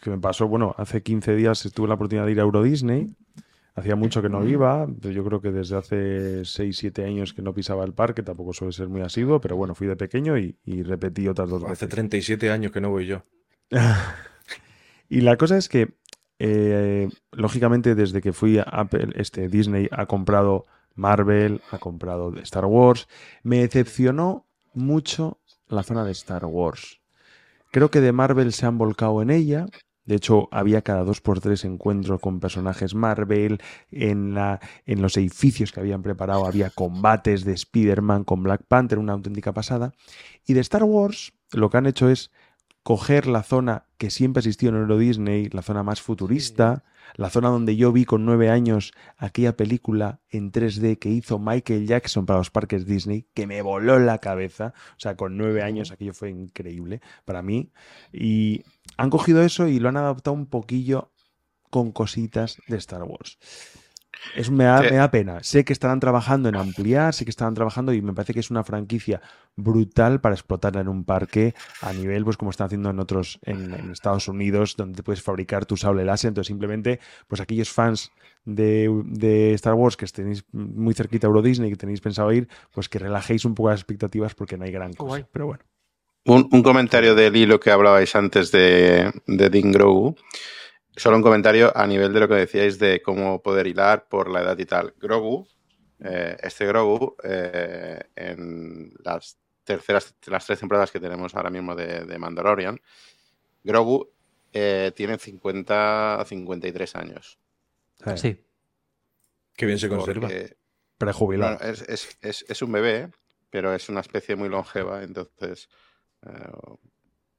que me pasó, bueno, hace 15 días tuve la oportunidad de ir a Euro Disney. Hacía mucho que no iba, yo creo que desde hace 6, 7 años que no pisaba el parque, tampoco suele ser muy asiduo, pero bueno, fui de pequeño y, y repetí otras dos veces. Hace 37 años que no voy yo. y la cosa es que, eh, lógicamente, desde que fui a Apple, este, Disney ha comprado Marvel, ha comprado Star Wars, me decepcionó mucho la zona de Star Wars. Creo que de Marvel se han volcado en ella. De hecho, había cada dos por tres encuentros con personajes Marvel. En, en los edificios que habían preparado había combates de Spider-Man con Black Panther, una auténtica pasada. Y de Star Wars, lo que han hecho es coger la zona que siempre existió en Euro Disney, la zona más futurista, la zona donde yo vi con nueve años aquella película en 3D que hizo Michael Jackson para los parques Disney, que me voló la cabeza. O sea, con nueve años aquello fue increíble para mí. Y han cogido eso y lo han adaptado un poquillo con cositas de Star Wars. Es, me, da, Sí. me da pena. Sé que estarán trabajando en ampliar, sé que estarán trabajando y me parece que es una franquicia brutal para explotarla en un parque a nivel, pues como están haciendo en otros, en, en Estados Unidos, donde te puedes fabricar tu sable láser. Entonces, simplemente, pues aquellos fans de, de Star Wars que tenéis muy cerquita a Euro Disney, que tenéis pensado ir, pues que relajéis un poco las expectativas porque no hay gran cosa. Pero bueno. Un, un comentario del hilo que hablabais antes de, de Dean Grogu. Solo un comentario a nivel de lo que decíais de cómo poder hilar por la edad y tal. Grogu, eh, este Grogu, eh, en las terceras, las tres temporadas que tenemos ahora mismo de, de Mandalorian, Grogu eh, tiene 50 a 53 años. Sí. Qué bien se conserva. Porque- Prejubilado. Bueno, es, es- es- es un bebé, pero es una especie muy longeva, entonces.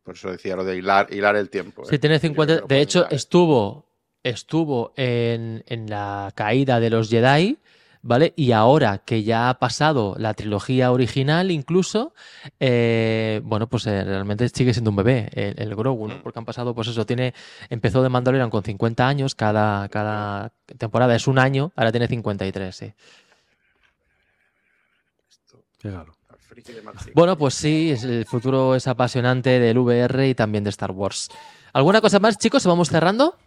Por eso decía lo de hilar, hilar el tiempo. Sí, ¿eh? tiene Yo creo 50. que lo De hecho, hilar, ¿eh? estuvo, estuvo en, en la caída de los Jedi, ¿vale? Y ahora que ya ha pasado la trilogía original, incluso, eh, bueno, pues eh, realmente sigue siendo un bebé, el, el Grogu, Mm. ¿no? Porque han pasado, pues eso, tiene, empezó de Mandalorian con 50 años, cada, cada temporada es un año, ahora tiene 53, sí. Claro. Bueno, pues sí, el futuro es apasionante del VR y también de Star Wars. ¿Alguna cosa más, chicos? ¿Vamos cerrando?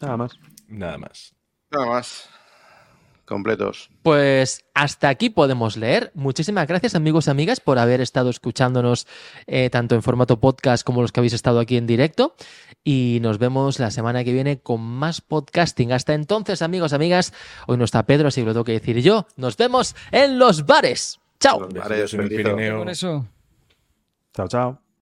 Nada más. Nada más. Nada más. Completos. Pues hasta aquí podemos leer. Muchísimas gracias amigos y amigas por haber estado escuchándonos eh, tanto en formato podcast como los que habéis estado aquí en directo. Y nos vemos la semana que viene con más podcasting. Hasta entonces amigos, amigas, hoy no está Pedro, así que lo tengo que decir yo. Nos vemos en los bares. Chao. Bares, en el. Pirineo. Por eso. Chao, chao.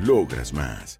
Logras más.